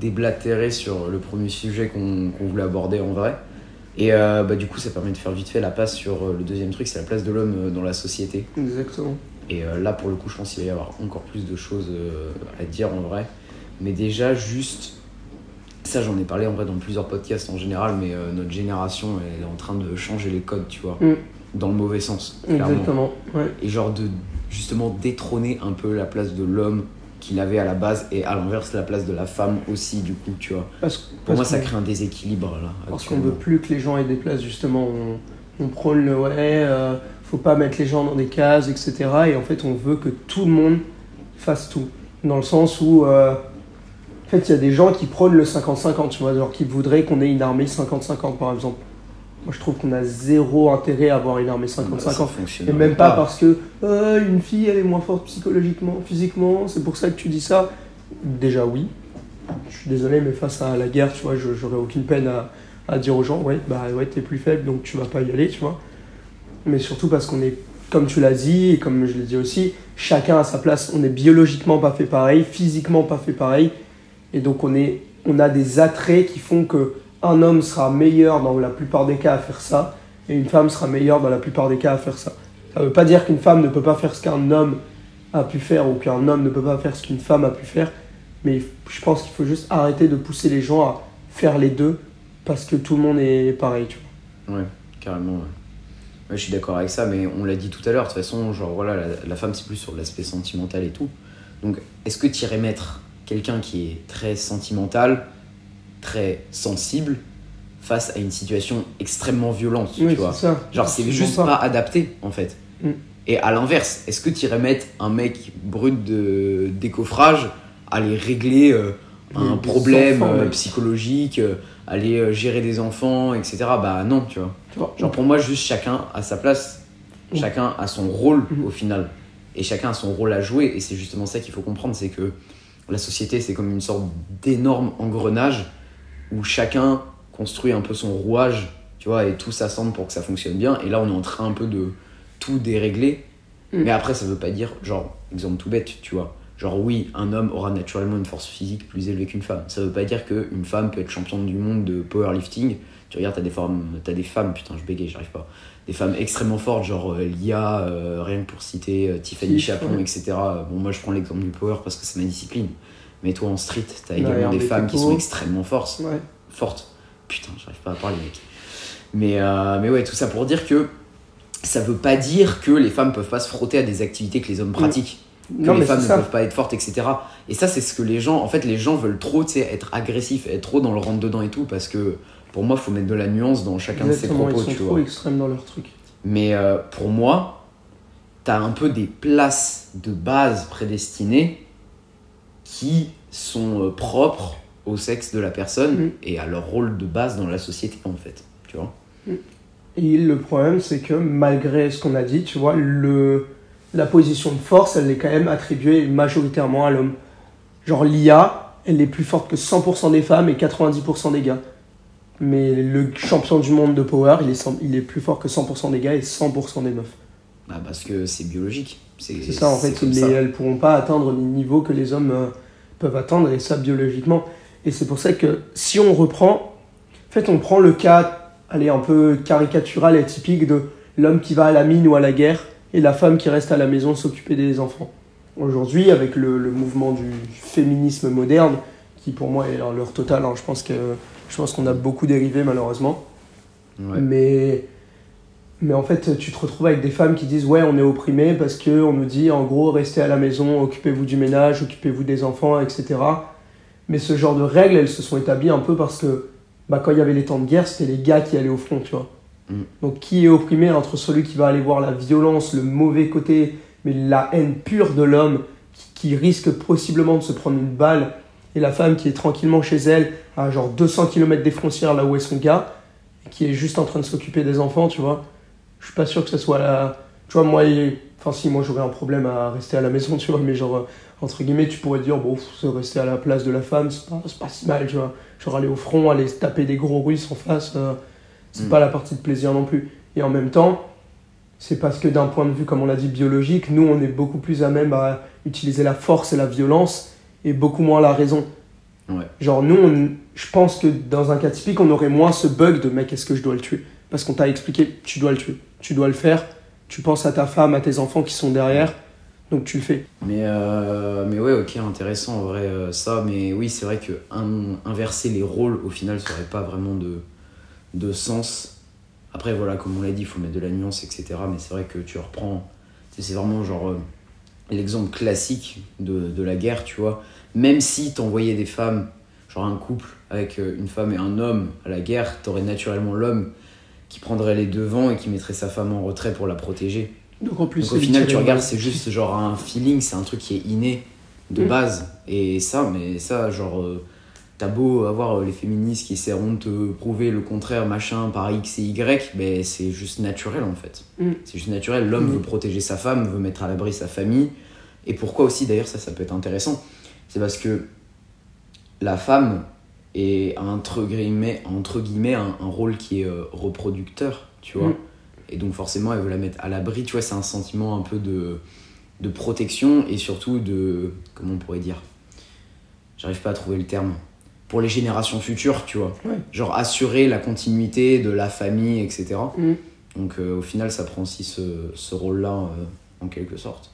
[SPEAKER 1] déblatéré sur le premier sujet qu'on qu'on voulait aborder en vrai. Et euh, bah, du coup, ça permet de faire vite fait la passe sur euh, le deuxième truc, c'est la place de l'homme euh, dans la société.
[SPEAKER 2] Exactement.
[SPEAKER 1] Et là, pour le coup, je pense qu'il va y avoir encore plus de choses à dire en vrai. Mais déjà, juste, ça j'en ai parlé en vrai dans plusieurs podcasts en général, mais notre génération, elle est en train de changer les codes, tu vois,
[SPEAKER 2] Mm.
[SPEAKER 1] dans le mauvais sens, clairement.
[SPEAKER 2] Exactement. Ouais.
[SPEAKER 1] Et genre de justement détrôner un peu la place de l'homme qu'il avait à la base et à l'inverse la place de la femme aussi, du coup, tu vois.
[SPEAKER 2] Parce,
[SPEAKER 1] Pour
[SPEAKER 2] parce
[SPEAKER 1] moi, ça crée un déséquilibre là.
[SPEAKER 2] Parce qu'on veut plus que les gens aient des places, justement. On, on prône le ouais, euh, faut pas mettre les gens dans des cases, etc. Et en fait, on veut que tout le monde fasse tout. Dans le sens où, euh, en fait, il y a des gens qui prônent le 50-50, tu vois, genre qui voudraient qu'on ait une armée 50-50, par exemple. Moi, je trouve qu'on a zéro intérêt à avoir une armée
[SPEAKER 1] Bah, ça
[SPEAKER 2] 50-50.
[SPEAKER 1] fonctionne
[SPEAKER 2] Et même pas parce que euh, une fille elle est moins forte psychologiquement, physiquement, c'est pour ça que tu dis ça. Déjà oui. Je suis désolé, mais face à la guerre, tu vois, j'aurais aucune peine à, à dire aux gens, ouais, bah ouais, t'es plus faible, donc tu vas pas y aller, tu vois. Mais surtout parce qu'on est, comme tu l'as dit, et comme je l'ai dit aussi, chacun à sa place. On est biologiquement pas fait pareil, physiquement pas fait pareil. Et donc on, est, on a des attraits qui font que un homme sera meilleur dans la plupart des cas à faire ça, et une femme sera meilleure dans la plupart des cas à faire ça. Ça veut pas dire qu'une femme ne peut pas faire ce qu'un homme a pu faire, ou qu'un homme ne peut pas faire ce qu'une femme a pu faire, mais je pense qu'il faut juste arrêter de pousser les gens à faire les deux, parce que tout le monde est pareil, tu vois.
[SPEAKER 1] Ouais, carrément. Ouais, je suis d'accord avec ça, mais on l'a dit tout à l'heure, de toute façon, genre voilà, la, la femme c'est plus sur l'aspect sentimental et tout. Donc, est-ce que tu irais mettre quelqu'un qui est très sentimental, très sensible, face à une situation extrêmement violente,
[SPEAKER 2] Oui,
[SPEAKER 1] tu vois
[SPEAKER 2] c'est ça.
[SPEAKER 1] Genre, c'est juste pas. adapté, en fait.
[SPEAKER 2] Mm.
[SPEAKER 1] Et à l'inverse, est-ce que tu irais mettre un mec brut de décoffrage, aller régler euh, un
[SPEAKER 2] Des-
[SPEAKER 1] problème
[SPEAKER 2] enfants,
[SPEAKER 1] euh, psychologique, euh, aller gérer des enfants, etc. Bah non, tu vois.
[SPEAKER 2] Tu vois.
[SPEAKER 1] Genre pour moi, juste chacun a sa place,
[SPEAKER 2] Mm.
[SPEAKER 1] chacun a son rôle
[SPEAKER 2] Mhm.
[SPEAKER 1] au final. Et chacun a son rôle à jouer. Et c'est justement ça qu'il faut comprendre, c'est que la société, c'est comme une sorte d'énorme engrenage où chacun construit un peu son rouage, tu vois, et tout s'assemble pour que ça fonctionne bien. Et là, on est en train un peu de tout dérégler.
[SPEAKER 2] Mm.
[SPEAKER 1] Mais après, ça veut pas dire, genre, exemple tout bête, tu vois. Genre, oui, un homme aura naturellement une force physique plus élevée qu'une femme. Ça veut pas dire qu'une femme peut être championne du monde de powerlifting. Tu regardes, t'as des, des femmes, putain, je bégaye, j'arrive pas. Des femmes extrêmement fortes, genre euh, Lia, euh, rien que pour citer euh, Tiffany
[SPEAKER 2] Tiff,
[SPEAKER 1] Chapon, etc. Bon, moi, je prends l'exemple du power parce que c'est ma discipline. Mais toi, en street, t'as également des femmes qui sont extrêmement fortes
[SPEAKER 2] Ouais.
[SPEAKER 1] forte. Putain, j'arrive pas à parler, mec. Mais, euh, mais ouais, tout ça pour dire que ça veut pas dire que les femmes peuvent pas se frotter à des activités que les hommes pratiquent. Que
[SPEAKER 2] Non,
[SPEAKER 1] les femmes ne
[SPEAKER 2] ça.
[SPEAKER 1] peuvent pas être fortes, etc. Et ça, c'est ce que les gens, en fait, les gens veulent trop, être agressifs, être trop dans le rentre-dedans et tout, parce que pour moi, faut mettre de la nuance dans chacun de
[SPEAKER 2] Exactement,
[SPEAKER 1] propos,
[SPEAKER 2] ils sont
[SPEAKER 1] tu
[SPEAKER 2] trop
[SPEAKER 1] vois.
[SPEAKER 2] extrêmes dans leur truc.
[SPEAKER 1] Mais euh, pour moi, t'as un peu des places de base prédestinées qui sont euh, propres au sexe de la personne
[SPEAKER 2] Mm.
[SPEAKER 1] et à leur rôle de base dans la société, en fait. Tu vois
[SPEAKER 2] Et le problème, c'est que malgré ce qu'on a dit, tu vois, le, la position de force, elle est quand même attribuée majoritairement à l'homme. Genre l'IA, elle est plus forte que 100% des femmes et 90% des gars. Mais le champion du monde de power, il est, il est plus fort que 100% des gars et 100% des meufs.
[SPEAKER 1] Bah, parce que c'est biologique. C'est
[SPEAKER 2] ça, en fait,
[SPEAKER 1] comme
[SPEAKER 2] les- elles pourront pas atteindre les niveaux que les hommes euh, peuvent atteindre, et ça biologiquement. Et c'est pour ça que si on reprend, en fait, on prend le cas, allez, un peu caricatural et typique de l'homme qui va à la mine ou à la guerre, et la femme qui reste à la maison s'occuper des enfants. Aujourd'hui, avec le, le mouvement du féminisme moderne, qui pour moi est à l'heure totale, hein, je pense que je pense qu'on a beaucoup dérivé malheureusement.
[SPEAKER 1] Ouais.
[SPEAKER 2] Mais, mais en fait, tu te retrouves avec des femmes qui disent Ouais, on est opprimé parce qu'on nous dit en gros, restez à la maison, occupez-vous du ménage, occupez-vous des enfants, etc. Mais ce genre de règles, elles se sont établies un peu parce que bah, quand il y avait les temps de guerre, c'était les gars qui allaient au front, tu vois.
[SPEAKER 1] Mm.
[SPEAKER 2] Donc qui est opprimé entre celui qui va aller voir la violence, le mauvais côté, mais la haine pure de l'homme qui, qui risque possiblement de se prendre une balle, et la femme qui est tranquillement chez elle, à genre 200 km des frontières là où est son gars, qui est juste en train de s'occuper des enfants, tu vois. Je suis pas sûr que ce soit la. Tu vois, moi, il- enfin, si, moi j'aurais un problème à rester à la maison, tu vois, mais genre, euh, entre guillemets, tu pourrais dire, bon, c'est rester à la place de la femme, c'est pas, pas si mal, tu vois. Genre aller au front, aller se taper des gros russes en face, euh, c'est
[SPEAKER 1] Mm.
[SPEAKER 2] pas la partie de plaisir non plus. Et en même temps, c'est parce que d'un point de vue, comme on l'a dit, biologique, nous, on est beaucoup plus à même à utiliser la force et la violence, et beaucoup moins la raison.
[SPEAKER 1] Ouais.
[SPEAKER 2] Genre, nous, on- je pense que dans un cas typique, on aurait moins ce bug de mec, est-ce que je dois le tuer? Parce qu'on t'a expliqué, tu dois le tuer, tu dois le faire, tu penses à ta femme, à tes enfants qui sont derrière, donc tu le fais.
[SPEAKER 1] Mais, euh, ouais, ok, intéressant en vrai euh, ça. Mais oui, c'est vrai que in- inverser les rôles au final, ça aurait pas vraiment de, sens. Après, voilà, comme on l'a dit, il faut mettre de la nuance, etc. Mais c'est vrai que tu reprends. C'est vraiment genre euh, l'exemple classique de, la guerre, tu vois. Même si t'envoyais des femmes, genre un couple avec une femme et un homme à la guerre, t'aurais naturellement l'homme qui prendrait les devants et qui mettrait sa femme en retrait pour la protéger.
[SPEAKER 2] Donc en plus,
[SPEAKER 1] Donc au final, tu regardes, c'est juste genre un feeling, c'est un truc qui est inné de
[SPEAKER 2] Mm.
[SPEAKER 1] base. Et ça, mais ça, genre, euh, t'as beau avoir euh, les féministes qui essaieront de te prouver le contraire, machin, par X et Y, mais c'est juste naturel en fait.
[SPEAKER 2] Mm.
[SPEAKER 1] C'est juste naturel. L'homme
[SPEAKER 2] Mm.
[SPEAKER 1] veut protéger sa femme, veut mettre à l'abri sa famille. Et pourquoi aussi, d'ailleurs, ça, ça peut être intéressant C'est parce que la femme est entre guillemets, entre guillemets un, un rôle qui est euh, reproducteur, tu vois.
[SPEAKER 2] Mm.
[SPEAKER 1] Et donc forcément, elle veut la mettre à l'abri, tu vois, c'est un sentiment un peu de, de protection et surtout de... Comment on pourrait dire? J'arrive pas à trouver le terme. Pour les générations futures, tu vois.
[SPEAKER 2] Ouais.
[SPEAKER 1] Genre assurer la continuité de la famille, etc.
[SPEAKER 2] Mm.
[SPEAKER 1] Donc euh, au final, ça prend aussi ce, ce rôle-là, euh, en quelque sorte.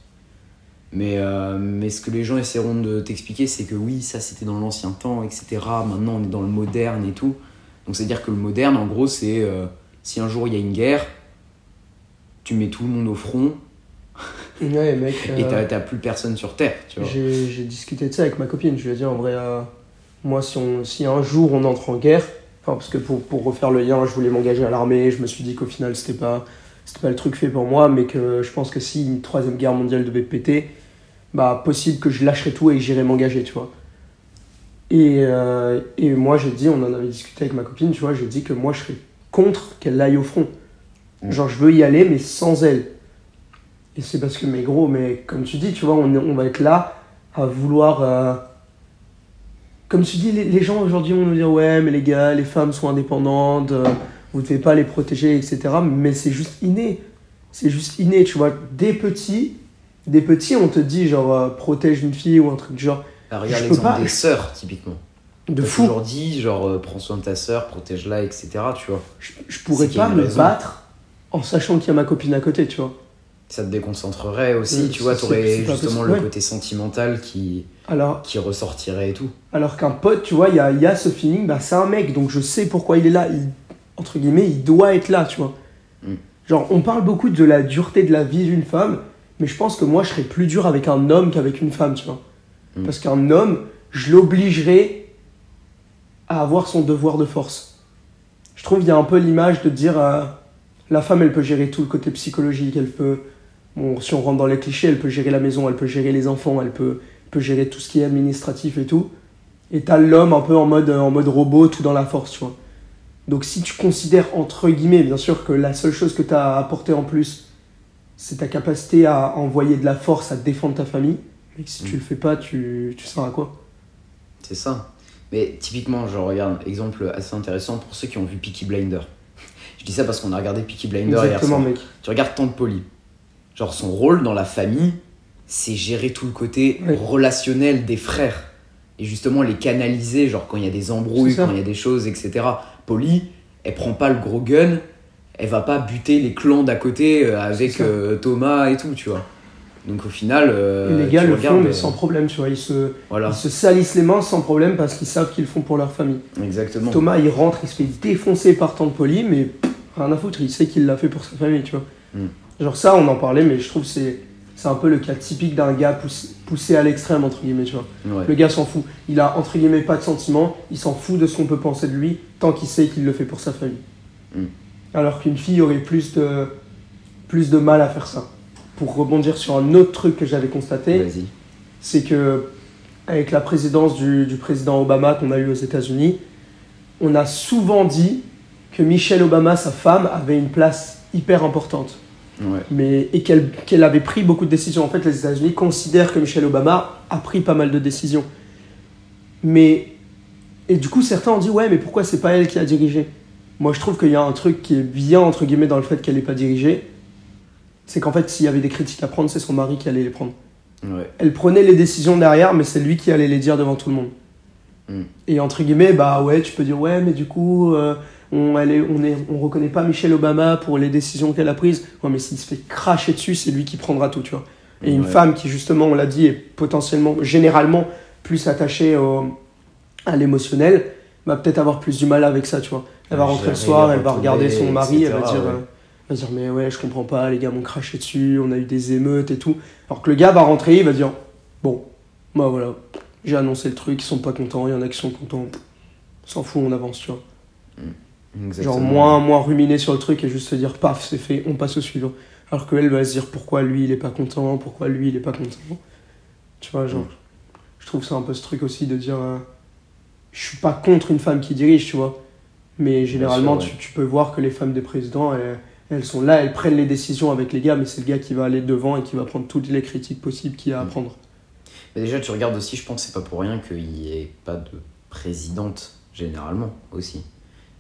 [SPEAKER 1] Mais, euh, mais ce que les gens essaieront de t'expliquer, c'est que oui, ça c'était dans l'ancien temps, etc. Maintenant on est dans le moderne et tout. Donc c'est-à-dire que le moderne, en gros, c'est euh, si un jour il y a une guerre, tu mets tout le monde au front
[SPEAKER 2] Ouais, mec.
[SPEAKER 1] et
[SPEAKER 2] euh,
[SPEAKER 1] t'as t'as plus personne sur Terre, tu vois.
[SPEAKER 2] J'ai discuté de ça avec ma copine. Je lui ai dit en vrai, euh, moi, si, on, si un jour on entre en guerre, enfin, parce que pour, pour refaire le lien, je voulais m'engager à l'armée. Je me suis dit qu'au final, c'était pas, c'était pas le truc fait pour moi, mais que je pense que si une troisième guerre mondiale devait péter, bah, possible que je lâcherais tout et que j'irais m'engager, tu vois. Et, euh, et moi, j'ai dit, on en avait discuté avec ma copine, tu vois, j'ai dit que moi, je serais contre qu'elle aille au front.
[SPEAKER 1] Mm.
[SPEAKER 2] Genre, je veux y aller, mais sans elle. Et c'est parce que, mais gros, mais comme tu dis, tu vois, on, on va être là à vouloir. euh, Comme tu dis, les, les gens aujourd'hui vont nous dire Ouais, mais les gars, les femmes sont indépendantes, euh, vous ne devez pas les protéger, etc. Mais c'est juste inné. C'est juste inné, tu vois. Des petits, des petits, on te dit genre euh, protège une fille ou un truc du genre.
[SPEAKER 1] Bah, regarde l'exemple
[SPEAKER 2] pas-
[SPEAKER 1] des sœurs, typiquement.
[SPEAKER 2] De fou.
[SPEAKER 1] toujours dit, genre, euh, prends soin de ta sœur, protège-la, etc. Tu vois.
[SPEAKER 2] Je, je pourrais pas me
[SPEAKER 1] raison.
[SPEAKER 2] battre en sachant qu'il y a ma copine à côté, tu vois.
[SPEAKER 1] Ça te déconcentrerait aussi,
[SPEAKER 2] Euh,
[SPEAKER 1] tu vois, t'aurais justement le
[SPEAKER 2] ouais.
[SPEAKER 1] côté sentimental qui,
[SPEAKER 2] Alors,
[SPEAKER 1] qui ressortirait et tout.
[SPEAKER 2] Alors qu'un pote, tu vois, il y a, il y a ce feeling, bah, c'est un mec, donc je sais pourquoi il est là. Il, entre guillemets, il doit être là, tu vois.
[SPEAKER 1] Mm.
[SPEAKER 2] Genre, on parle beaucoup de la dureté de la vie d'une femme, mais je pense que moi, je serais plus dur avec un homme qu'avec une femme, tu vois.
[SPEAKER 1] Mm.
[SPEAKER 2] Parce qu'un homme, je l'obligerais à avoir son devoir de force. Je trouve qu'il y a un peu l'image de dire, euh, la femme, elle peut gérer tout le côté psychologique, elle peut, bon, si on rentre dans les clichés, elle peut gérer la maison, elle peut gérer les enfants, elle peut, peut gérer tout ce qui est administratif et tout. Et t'as l'homme un peu en mode, en mode robot, tout dans la force, tu vois. Donc si tu considères, entre guillemets, bien sûr que la seule chose que tu as apporté en plus, c'est ta capacité à envoyer de la force, à défendre ta famille, mais que si tu
[SPEAKER 1] Mm.
[SPEAKER 2] le fais pas, tu, tu sers à quoi?
[SPEAKER 1] C'est ça. Mais typiquement, je regarde, exemple assez intéressant pour ceux qui ont vu Peaky Blinder. Je dis ça parce qu'on a regardé Peaky Blinder hier
[SPEAKER 2] Exactement,
[SPEAKER 1] soir.
[SPEAKER 2] mec.
[SPEAKER 1] Tu regardes Tante Polly. Genre, son rôle dans la famille, c'est gérer tout le côté
[SPEAKER 2] Ouais.
[SPEAKER 1] relationnel des frères. Et justement, les canaliser, genre quand il y a des embrouilles, quand il y a des choses, etc. Polly, elle prend pas le gros gun, elle va pas buter les clans d'à côté euh, avec euh, Thomas et tout, tu vois. Donc au final, euh,
[SPEAKER 2] les gars le
[SPEAKER 1] regardes,
[SPEAKER 2] font, mais sans problème, tu vois. Ils se,
[SPEAKER 1] Voilà,
[SPEAKER 2] ils se salissent les mains sans problème parce qu'ils savent qu'ils le font pour leur famille.
[SPEAKER 1] exactement.
[SPEAKER 2] Thomas, il rentre, il se fait défoncer par Tante Polly, mais pff, rien à foutre, il sait qu'il l'a fait pour sa famille, tu vois.
[SPEAKER 1] Mm.
[SPEAKER 2] Genre ça, on en parlait, mais je trouve que c'est c'est un peu le cas typique d'un gars poussé, poussé à l'extrême, entre guillemets, tu vois.
[SPEAKER 1] Ouais.
[SPEAKER 2] Le gars s'en fout. Il a, entre guillemets, pas de sentiments, il s'en fout de ce qu'on peut penser de lui, tant qu'il sait qu'il le fait pour sa famille.
[SPEAKER 1] Mm.
[SPEAKER 2] Alors qu'une fille aurait plus de, plus de mal à faire ça. Pour rebondir sur un autre truc que j'avais constaté, c'est que avec la présidence du, du président Obama qu'on a eu aux États-Unis, on a souvent dit que Michelle Obama, sa femme, avait une place hyper importante,
[SPEAKER 1] Ouais.
[SPEAKER 2] mais et qu'elle qu'elle avait pris beaucoup de décisions. En fait, les États-Unis considèrent que Michelle Obama a pris pas mal de décisions. Mais et du coup, certains ont dit ouais, mais pourquoi c'est pas elle qui a dirigé? Moi, je trouve qu'il y a un truc qui est bien entre guillemets dans le fait qu'elle n'ait pas dirigé. C'est qu'en fait, s'il y avait des critiques à prendre, c'est son mari qui allait les prendre
[SPEAKER 1] Ouais.
[SPEAKER 2] elle prenait les décisions derrière, mais c'est lui qui allait les dire devant tout le monde.
[SPEAKER 1] Mm.
[SPEAKER 2] Et entre guillemets, bah ouais, tu peux dire ouais, mais du coup, euh, on, elle est, on, est, on reconnaît pas Michelle Obama pour les décisions qu'elle a prises. Ouais, mais s'il se fait cracher dessus, c'est lui qui prendra tout, tu vois. Et une femme qui, justement, on l'a dit, est potentiellement, généralement, plus attachée au- à l'émotionnel, va peut-être avoir plus du mal avec ça, tu vois. Elle va rentrer le soir, elle va regarder son mari, elle va dire,
[SPEAKER 1] ouais.
[SPEAKER 2] euh, elle va dire, mais ouais, je comprends pas, les gars m'ont craché dessus, on a eu des émeutes et tout. Alors que le gars va rentrer, il va dire, bon, bah voilà, j'ai annoncé le truc, ils sont pas contents, il y en a qui sont contents, on s'en fout, on avance, tu vois.
[SPEAKER 1] Exactement.
[SPEAKER 2] Genre moins, moins ruminer sur le truc et juste se dire, paf, c'est fait, on passe au suivant. Alors qu'elle va se dire, pourquoi lui il est pas content, pourquoi lui il est pas content. Tu vois, genre,
[SPEAKER 1] Mm.
[SPEAKER 2] je trouve ça un peu ce truc aussi de dire, euh, je suis pas contre une femme qui dirige, tu vois. Mais généralement,
[SPEAKER 1] sûr, ouais.
[SPEAKER 2] tu, tu peux voir que les femmes des présidents, elles, elles sont là, elles prennent les décisions avec les gars, mais c'est le gars qui va aller devant et qui va prendre toutes les critiques possibles qu'il y a à
[SPEAKER 1] Mm.
[SPEAKER 2] prendre.
[SPEAKER 1] Mais déjà, tu regardes aussi, je pense que c'est pas pour rien qu'il n'y ait pas de présidente, généralement, aussi.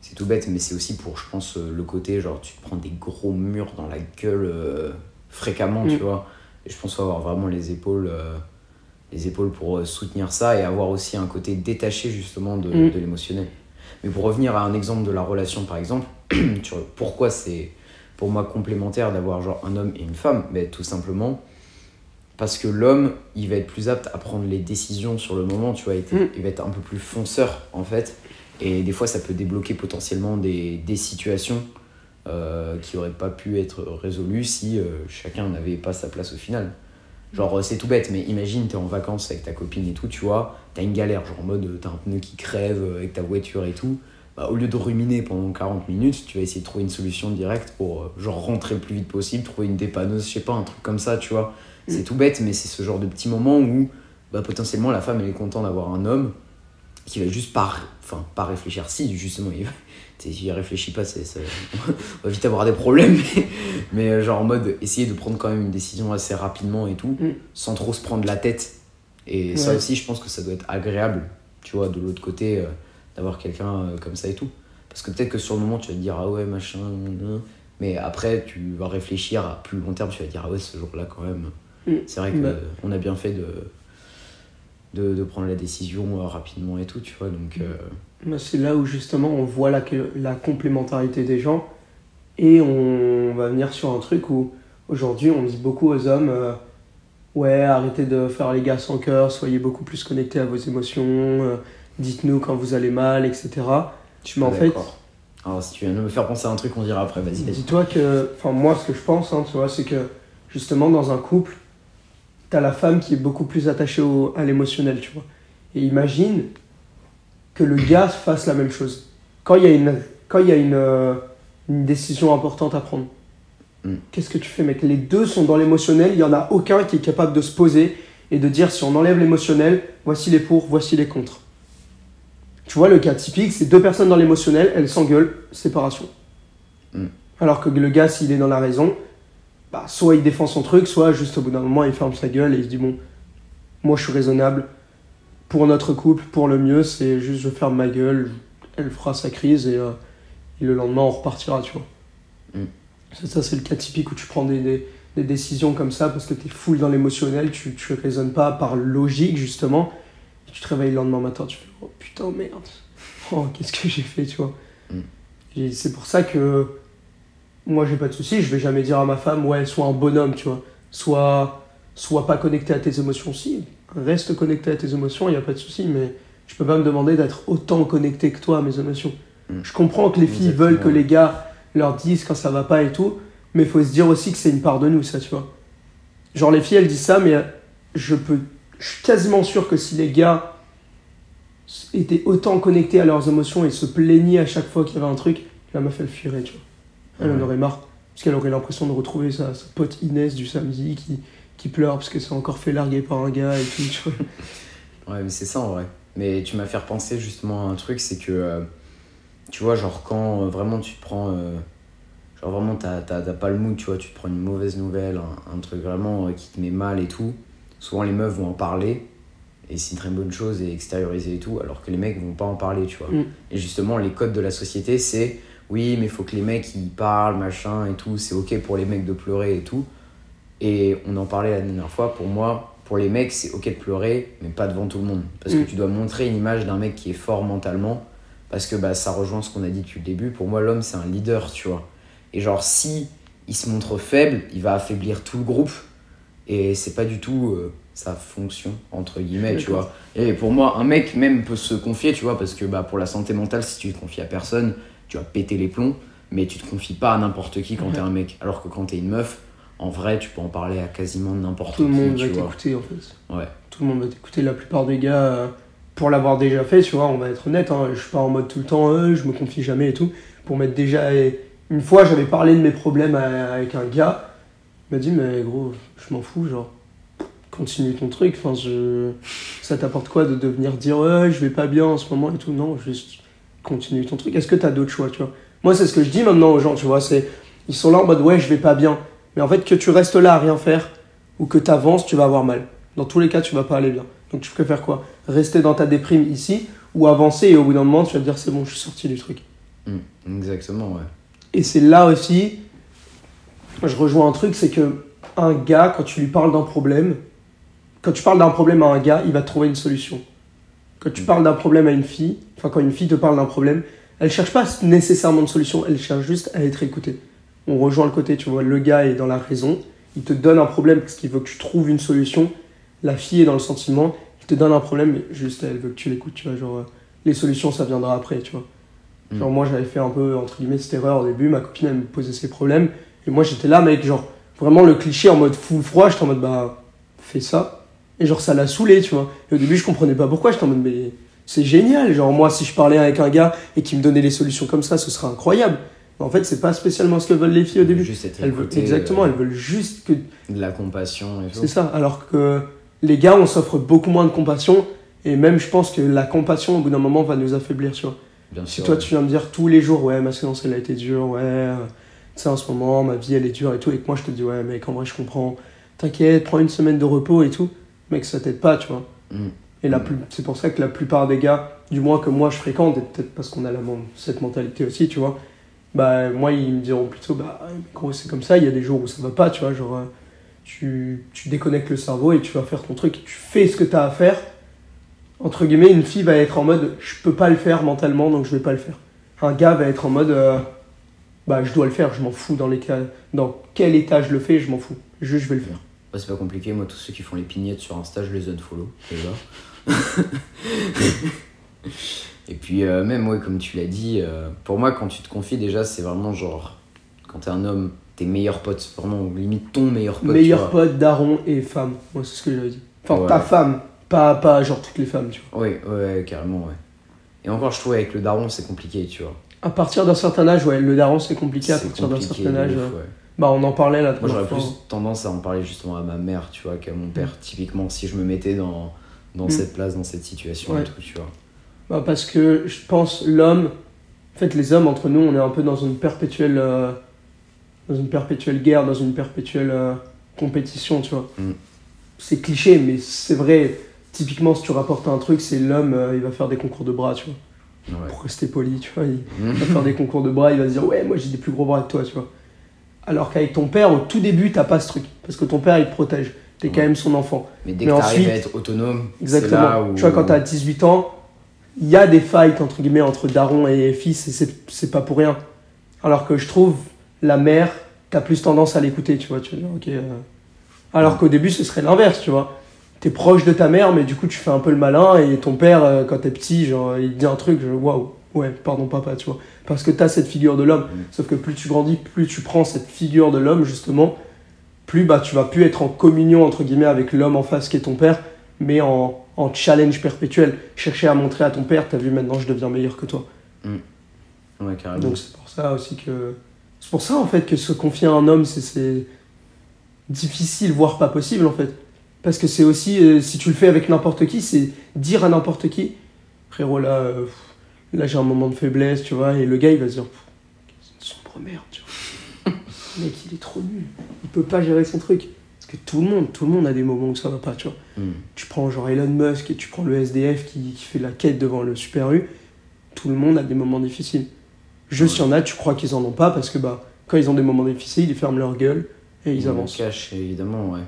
[SPEAKER 1] C'est tout bête, mais c'est aussi pour, je pense, euh, le côté, genre, tu te prends des gros murs dans la gueule euh, fréquemment,
[SPEAKER 2] Mm.
[SPEAKER 1] tu vois. Et je pense faut avoir vraiment les épaules, euh, les épaules pour soutenir ça et avoir aussi un côté détaché, justement, de,
[SPEAKER 2] Mm.
[SPEAKER 1] de l'émotionnel. Mais pour revenir à un exemple de la relation, par exemple, pourquoi c'est pour moi complémentaire d'avoir genre un homme et une femme ben, Tout simplement parce que l'homme, il va être plus apte à prendre les décisions sur le moment, tu vois, il,
[SPEAKER 2] Mm.
[SPEAKER 1] il va être un peu plus fonceur en fait. Et des fois, ça peut débloquer potentiellement des, des situations euh, qui auraient pas pu être résolues si euh, chacun n'avait pas sa place au final. Genre, euh, c'est tout bête, mais imagine, t'es en vacances avec ta copine et tout, tu vois, t'as une galère, genre en mode, euh, t'as un pneu qui crève euh, avec ta voiture et tout. Bah, au lieu de ruminer pendant 40 minutes, tu vas essayer de trouver une solution directe pour genre rentrer le plus vite possible, trouver une dépanneuse, je sais pas, un truc comme ça, tu vois. C'est
[SPEAKER 2] Mm.
[SPEAKER 1] tout bête, mais c'est ce genre de petit moment où bah, potentiellement la femme elle est contente d'avoir un homme qui va juste pas, enfin, pas réfléchir. Si, justement, il, s'il réfléchit pas, on va vite avoir des problèmes, mais, mais euh, genre en mode essayer de prendre quand même une décision assez rapidement et tout,
[SPEAKER 2] Mm.
[SPEAKER 1] sans trop se prendre la tête. Et ça aussi, je pense que ça doit être agréable, tu vois, de l'autre côté, euh, d'avoir quelqu'un euh, comme ça et tout. Parce que peut-être que sur le moment, tu vas te dire, ah ouais, machin, mais après, tu vas réfléchir à plus long terme, tu vas te dire, ah ouais, ce jour-là, quand même,
[SPEAKER 2] Mm.
[SPEAKER 1] c'est vrai qu'on
[SPEAKER 2] Bah.
[SPEAKER 1] on a bien fait de, de, de prendre la décision euh, rapidement et tout, tu vois. Donc, euh,
[SPEAKER 2] C'est là où justement on voit la, la complémentarité des gens et on va venir sur un truc où aujourd'hui on dit beaucoup aux hommes euh, ouais arrêtez de faire les gars sans cœur, soyez beaucoup plus connectés à vos émotions, euh, dites-nous quand vous allez mal, etc.
[SPEAKER 1] je
[SPEAKER 2] Mais en
[SPEAKER 1] suis
[SPEAKER 2] fait,
[SPEAKER 1] d'accord. Alors, si tu viens de me faire penser à un truc, on dira après, vas-y, vas-y.
[SPEAKER 2] dis-toi que, enfin moi ce que je pense, hein, tu vois, c'est que justement dans un couple, t'as la femme qui est beaucoup plus attachée au- à l'émotionnel, tu vois. Et imagine que le gars fasse la même chose. Quand il y a une, quand il y a une, euh, une décision importante à prendre,
[SPEAKER 1] Mm.
[SPEAKER 2] qu'est-ce que tu fais, mec? Les deux sont dans l'émotionnel, il y en a aucun qui est capable de se poser et de dire si on enlève l'émotionnel, voici les pour, voici les contre. Tu vois, le cas typique, c'est deux personnes dans l'émotionnel, elles s'engueulent, séparation.
[SPEAKER 1] Mm.
[SPEAKER 2] Alors que le gars, s'il est dans la raison, bah, soit il défend son truc, soit juste au bout d'un moment, il ferme sa gueule et il se dit bon, moi je suis raisonnable, pour notre couple, pour le mieux, c'est juste je ferme ma gueule, elle fera sa crise et, euh, et le lendemain on repartira, tu vois.
[SPEAKER 1] Mm.
[SPEAKER 2] Ça, ça, c'est le cas typique où tu prends des, des, des décisions comme ça parce que tu es full dans l'émotionnel, tu, tu raisonnes pas par logique justement. Et tu te réveilles le lendemain matin, tu fais oh putain merde, oh qu'est-ce que j'ai fait, tu vois.
[SPEAKER 1] Mm.
[SPEAKER 2] C'est pour ça que moi j'ai pas de souci, je vais jamais dire à ma femme ouais sois un bonhomme, tu vois, sois, sois pas connecté à tes émotions. Si, reste connecté à tes émotions, il y a pas de souci, mais je peux pas me demander d'être autant connecté que toi à mes émotions.
[SPEAKER 1] Mm.
[SPEAKER 2] Je comprends que les filles
[SPEAKER 1] Exactement.
[SPEAKER 2] veulent que les gars leur disent quand ça va pas et tout, mais il faut se dire aussi que c'est une part de nous, ça, tu vois. Genre, les filles, elles disent ça, mais je peux. Je suis quasiment sûr que si les gars étaient autant connectés à leurs émotions et se plaignaient à chaque fois qu'il y avait un truc, la meuf, elle fuirait, tu vois. Elle en aurait marre. Parce qu'elle aurait l'impression de retrouver sa, sa pote Inès du samedi qui, qui pleure parce qu'elle s'est encore fait larguer par un gars et tout, tu vois.
[SPEAKER 1] Ouais, mais c'est ça en vrai. Mais tu m'as fait repenser justement à un truc, c'est que, euh, tu vois, genre quand euh, vraiment tu te prends. euh, genre vraiment t'as pas le mood, tu vois, tu te prends une mauvaise nouvelle, un, un truc vraiment qui te met mal et tout. Souvent les meufs vont en parler, et c'est une très bonne chose, et extérioriser et tout, alors que les mecs vont pas en parler, tu vois.
[SPEAKER 2] Mm.
[SPEAKER 1] Et justement, les codes de la société, c'est oui, mais faut que les mecs ils parlent, machin et tout, c'est ok pour les mecs de pleurer et tout. Et on en parlait la dernière fois, pour moi, pour les mecs, c'est ok de pleurer, mais pas devant tout le monde. Parce
[SPEAKER 2] Mm.
[SPEAKER 1] que tu dois montrer une image d'un mec qui est fort mentalement, parce que bah, ça rejoint ce qu'on a dit depuis le début. Pour moi, l'homme, c'est un leader, tu vois. Et genre, si il se montre faible, il va affaiblir tout le groupe, et c'est pas du tout euh, sa fonction, entre guillemets, tu vois. Et pour moi, un mec même peut se confier, tu vois, parce que bah, pour la santé mentale, si tu te confies à personne, tu vas péter les plombs, mais tu te confies pas à n'importe qui quand t'es un mec. Alors que quand t'es une meuf, en vrai, tu peux en parler à quasiment n'importe qui,
[SPEAKER 2] Tout le monde va t'écouter, en fait.
[SPEAKER 1] Ouais.
[SPEAKER 2] tout le monde va t'écouter. La plupart des gars, euh, pour l'avoir déjà fait, tu vois, on va être honnête, hein, je suis pas en mode tout le temps, euh, je me confie jamais et tout. Pour m'être déjà. Une fois, j'avais parlé de mes problèmes à- avec un gars, il m'a dit, mais gros, je m'en fous, genre, continue ton truc, enfin, je... ça t'apporte quoi de, de venir dire, ouais, je vais pas bien en ce moment et tout? Non, juste continue ton truc. Est-ce que t'as d'autres choix, tu vois? Moi, c'est ce que je dis maintenant aux gens, tu vois, c'est. Ils sont là en mode, ouais, je vais pas bien. Mais en fait, que tu restes là à rien faire ou que tu avances, tu vas avoir mal. Dans tous les cas, tu vas pas aller bien. Donc tu préfères quoi? Rester dans ta déprime ici ou avancer et au bout d'un moment, tu vas te dire c'est bon, je suis sorti du truc.
[SPEAKER 1] Mm, exactement, ouais.
[SPEAKER 2] Et c'est là aussi, je rejoins un truc, c'est que un gars, quand tu lui parles d'un problème, quand tu parles d'un problème à un gars, il va trouver une solution. Quand tu parles d'un problème à une fille, enfin quand une fille te parle d'un problème, elle cherche pas nécessairement de solution, elle cherche juste à être écoutée. On rejoint le côté, tu vois, le gars est dans la raison, il te donne un problème parce qu'il veut que tu trouves une solution. La fille est dans le sentiment, il te donne un problème, mais juste elle veut que tu l'écoutes, tu vois, genre euh, les solutions ça viendra après, tu vois.
[SPEAKER 1] Mm.
[SPEAKER 2] Genre moi j'avais fait un peu entre guillemets cette erreur au début, ma copine elle me posait ses problèmes et moi j'étais là mec genre vraiment le cliché en mode full froid, j'étais en mode bah fais ça et genre ça l'a saoulé tu vois. Et au début je comprenais pas pourquoi, j'étais en mode mais c'est génial, genre moi si je parlais avec un gars et qu'il me donnait les solutions comme ça, ce serait incroyable. Mais en fait c'est pas spécialement ce que veulent les filles au début.
[SPEAKER 1] Juste être
[SPEAKER 2] Elles veulent, exactement,
[SPEAKER 1] euh,
[SPEAKER 2] elles veulent juste que
[SPEAKER 1] de la compassion et tout.
[SPEAKER 2] c'est ça, alors que les gars, on s'offre beaucoup moins de compassion, et même je pense que la compassion, au bout d'un moment, va nous affaiblir, tu vois.
[SPEAKER 1] Bien
[SPEAKER 2] Si
[SPEAKER 1] sûr.
[SPEAKER 2] toi,
[SPEAKER 1] ouais.
[SPEAKER 2] tu viens me dire tous les jours, ouais, ma séance, elle a été dure, ouais, tu sais, en ce moment, ma vie, elle est dure et tout, et que moi, je te dis, ouais, mec, en vrai, je comprends, t'inquiète, prends une semaine de repos et tout, mec, ça t'aide pas, tu vois.
[SPEAKER 1] Mm.
[SPEAKER 2] Et la
[SPEAKER 1] Mm.
[SPEAKER 2] plus, c'est pour ça que la plupart des gars, du moins que moi je fréquente, et peut-être parce qu'on a la, cette mentalité aussi, tu vois, bah moi ils me diront plutôt, bah gros, c'est comme ça, il y a des jours où ça va pas, tu vois, genre euh, tu, tu déconnectes le cerveau et tu vas faire ton truc, tu fais ce que tu as à faire. Entre guillemets, une fille va être en mode, je peux pas le faire mentalement, donc je vais pas le faire. Un gars va être en mode, euh, bah je dois le faire, je m'en fous dans les cas, dans quel état je le fais, je m'en fous, juste je vais le faire.
[SPEAKER 1] Ouais, c'est pas compliqué, moi tous ceux qui font les pignettes sur Insta, je les unfollow déjà. Et puis euh, même, ouais, comme tu l'as dit, euh, pour moi quand tu te confies déjà, c'est vraiment genre, quand t'es un homme, tes meilleurs potes, vraiment limite ton meilleur pote.
[SPEAKER 2] Meilleur pote, daron et femme. Moi, c'est ce que j'avais dit. Enfin,
[SPEAKER 1] Ouais.
[SPEAKER 2] ta femme, pas, pas genre toutes les femmes, tu vois.
[SPEAKER 1] Oui, ouais, carrément, ouais. Et encore, je trouve avec le daron, c'est compliqué, tu vois.
[SPEAKER 2] À partir d'un certain âge, ouais, le daron, c'est compliqué. À partir d'un certain âge,
[SPEAKER 1] ouf, ouais.
[SPEAKER 2] Bah, on en parlait là.
[SPEAKER 1] Moi, j'aurais plus tendance à en parler justement à ma mère, tu vois, qu'à mon père, typiquement, si je me mettais dans, dans
[SPEAKER 2] Mm.
[SPEAKER 1] cette place, dans cette situation
[SPEAKER 2] Ouais.
[SPEAKER 1] et tout, tu vois.
[SPEAKER 2] Bah, parce que je pense, l'homme, en fait, les hommes, entre nous, on est un peu dans une perpétuelle, euh, dans une perpétuelle guerre, dans une perpétuelle euh, compétition, tu vois.
[SPEAKER 1] Mm.
[SPEAKER 2] C'est cliché, mais c'est vrai. typiquement, si tu rapportes un truc, c'est l'homme, euh, il va faire des concours de bras, tu vois.
[SPEAKER 1] Ouais.
[SPEAKER 2] Pour rester poli, tu vois. Il va faire des concours de bras, il va se dire, ouais, moi j'ai des plus gros bras que toi, tu vois. Alors qu'avec ton père, au tout début, t'as pas ce truc. Parce que ton père, il te protège. T'es quand
[SPEAKER 1] Ouais.
[SPEAKER 2] même son enfant.
[SPEAKER 1] Mais dès que t'arrives à être autonome,
[SPEAKER 2] Exactement.
[SPEAKER 1] là où.
[SPEAKER 2] Tu vois, quand t'as 18 ans, il y a des fights, entre guillemets, entre daron et fils, et c'est- pas pour rien. Alors que je trouve, la mère, t'as plus tendance à l'écouter, tu vois. Tu ok. euh. Alors qu'au début, ce serait l'inverse, tu vois. T'es proche de ta mère, mais du coup, tu fais un peu le malin, et ton père, euh, quand t'es petit, genre, il te dit un truc, je- waouh, ouais, pardon, papa, tu vois. Parce que t'as cette figure de l'homme.
[SPEAKER 1] Mm.
[SPEAKER 2] Sauf que plus tu grandis, plus tu prends cette figure de l'homme, justement, plus bah, tu vas plus être en communion, entre guillemets, avec l'homme en face qui est ton père, mais en, en challenge perpétuel. Chercher à montrer à ton père, t'as vu, maintenant je deviens meilleur que toi.
[SPEAKER 1] Ouais, carrément.
[SPEAKER 2] Donc c'est pour ça aussi que. C'est pour ça, en fait, que se confier à un homme, c'est- difficile, voire pas possible, en fait. Parce que c'est aussi, euh, si tu le fais avec n'importe qui, c'est dire à n'importe qui, frérot, là, euh, là j'ai un moment de faiblesse, tu vois, et le gars, il va se dire, c'est une sombre merde, tu vois. Mec, il est trop nul. Il peut pas gérer son truc. Parce que tout le monde, tout le monde a des moments où ça va pas, tu vois.
[SPEAKER 1] Hmm.
[SPEAKER 2] Tu prends genre Elon Musk et tu prends le SDF qui, qui fait la quête devant le Super U, tout le monde a des moments difficiles. Juste, il y en a, tu crois qu'ils en ont pas parce que bah, quand ils ont des moments difficiles, ils ferment leur gueule et ils avancent.
[SPEAKER 1] cachent, évidemment, ouais.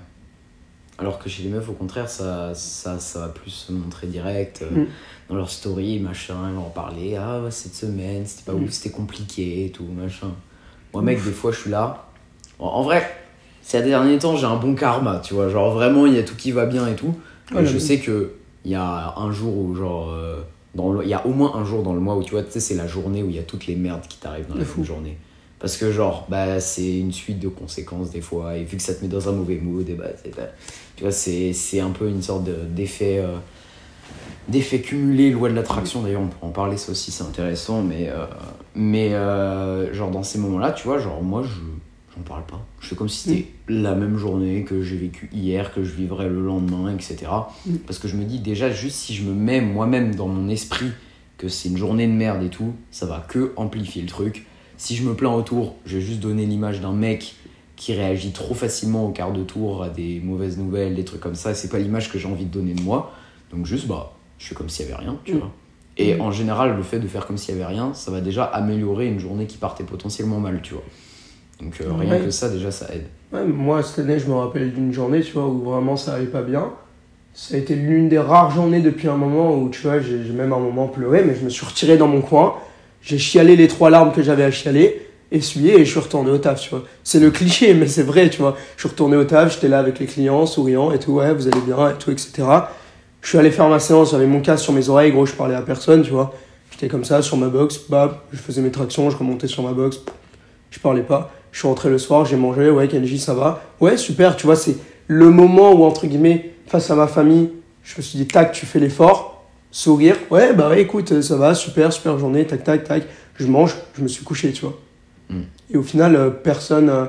[SPEAKER 1] Alors que chez les meufs, au contraire, ça, ça, ça va plus se montrer direct. euh,
[SPEAKER 2] Mm.
[SPEAKER 1] Dans leur story, machin, en parler. Ah, ouais, cette semaine, c'était pas
[SPEAKER 2] Mm.
[SPEAKER 1] ouf, c'était compliqué et tout, machin. Moi, mec, des fois, je suis là. En, en vrai, ces derniers temps, j'ai un bon karma, tu vois. Genre, vraiment, il y a tout qui va bien et tout. Je sais que il y a un jour où, genre. euh, Il y a au moins un jour dans le mois où, tu vois, tu sais, c'est la journée où il y a toutes les merdes qui t'arrivent dans la même journée. Parce que, genre, bah, c'est une suite de conséquences des fois, et vu que ça te met dans un mauvais mood, et bah, c'est- bah, tu vois, c'est c'est un peu une sorte de- d'effet. euh, d'effet cumulé, loi de l'attraction d'ailleurs, on peut en parler, ça aussi c'est intéressant, mais, euh, mais euh, genre dans ces moments-là, tu vois, genre moi je j'en parle pas. Je fais comme si c'était la même journée que j'ai vécu hier, que je vivrais le lendemain, etc.
[SPEAKER 2] Mm.
[SPEAKER 1] Parce que je me dis déjà, juste si je me mets moi-même dans mon esprit que c'est une journée de merde et tout, ça va que amplifier le truc. Si je me plains autour, je vais juste donner l'image d'un mec qui réagit trop facilement au quart de tour à des mauvaises nouvelles, des trucs comme ça, c'est pas l'image que j'ai envie de donner de moi. Donc juste, bah, je fais comme s'il y avait rien, tu
[SPEAKER 2] Mm.
[SPEAKER 1] vois. Et
[SPEAKER 2] Mm.
[SPEAKER 1] en général, le fait de faire comme s'il y avait rien, ça va déjà améliorer une journée qui partait potentiellement mal, tu vois. Donc euh, rien
[SPEAKER 2] Ouais.
[SPEAKER 1] que ça, déjà, ça aide.
[SPEAKER 2] Ouais, moi, cette année, je me rappelle d'une journée, tu vois, où vraiment ça allait pas bien. Ça a été l'une des rares journées depuis un moment où, tu vois, j'ai j'ai même un moment pleuré, mais je me suis retiré dans mon coin. J'ai chialé les trois larmes que j'avais à chialer, essuyé, et je suis retourné au taf, tu vois. C'est le cliché, mais c'est vrai, tu vois. Je suis retourné au taf, j'étais là avec les clients, souriant et tout, ouais, vous allez bien, et tout, etc. Je suis allé faire ma séance, j'avais mon casque sur mes oreilles, gros, je parlais à personne, tu vois. J'étais comme ça, sur ma box, bah, je faisais mes tractions, je remontais sur ma box, je parlais pas. Je suis rentré le soir, j'ai mangé, ouais, Kenji, ça va. Ouais, super, tu vois, c'est le moment où, entre guillemets, face à ma famille, je me suis dit, tac, tu fais l'effort, sourire, ouais, bah écoute, ça va, super, super journée, tac, tac, tac. Je mange, je me suis couché, tu vois.
[SPEAKER 1] Mm.
[SPEAKER 2] Et au final, euh, personne, euh,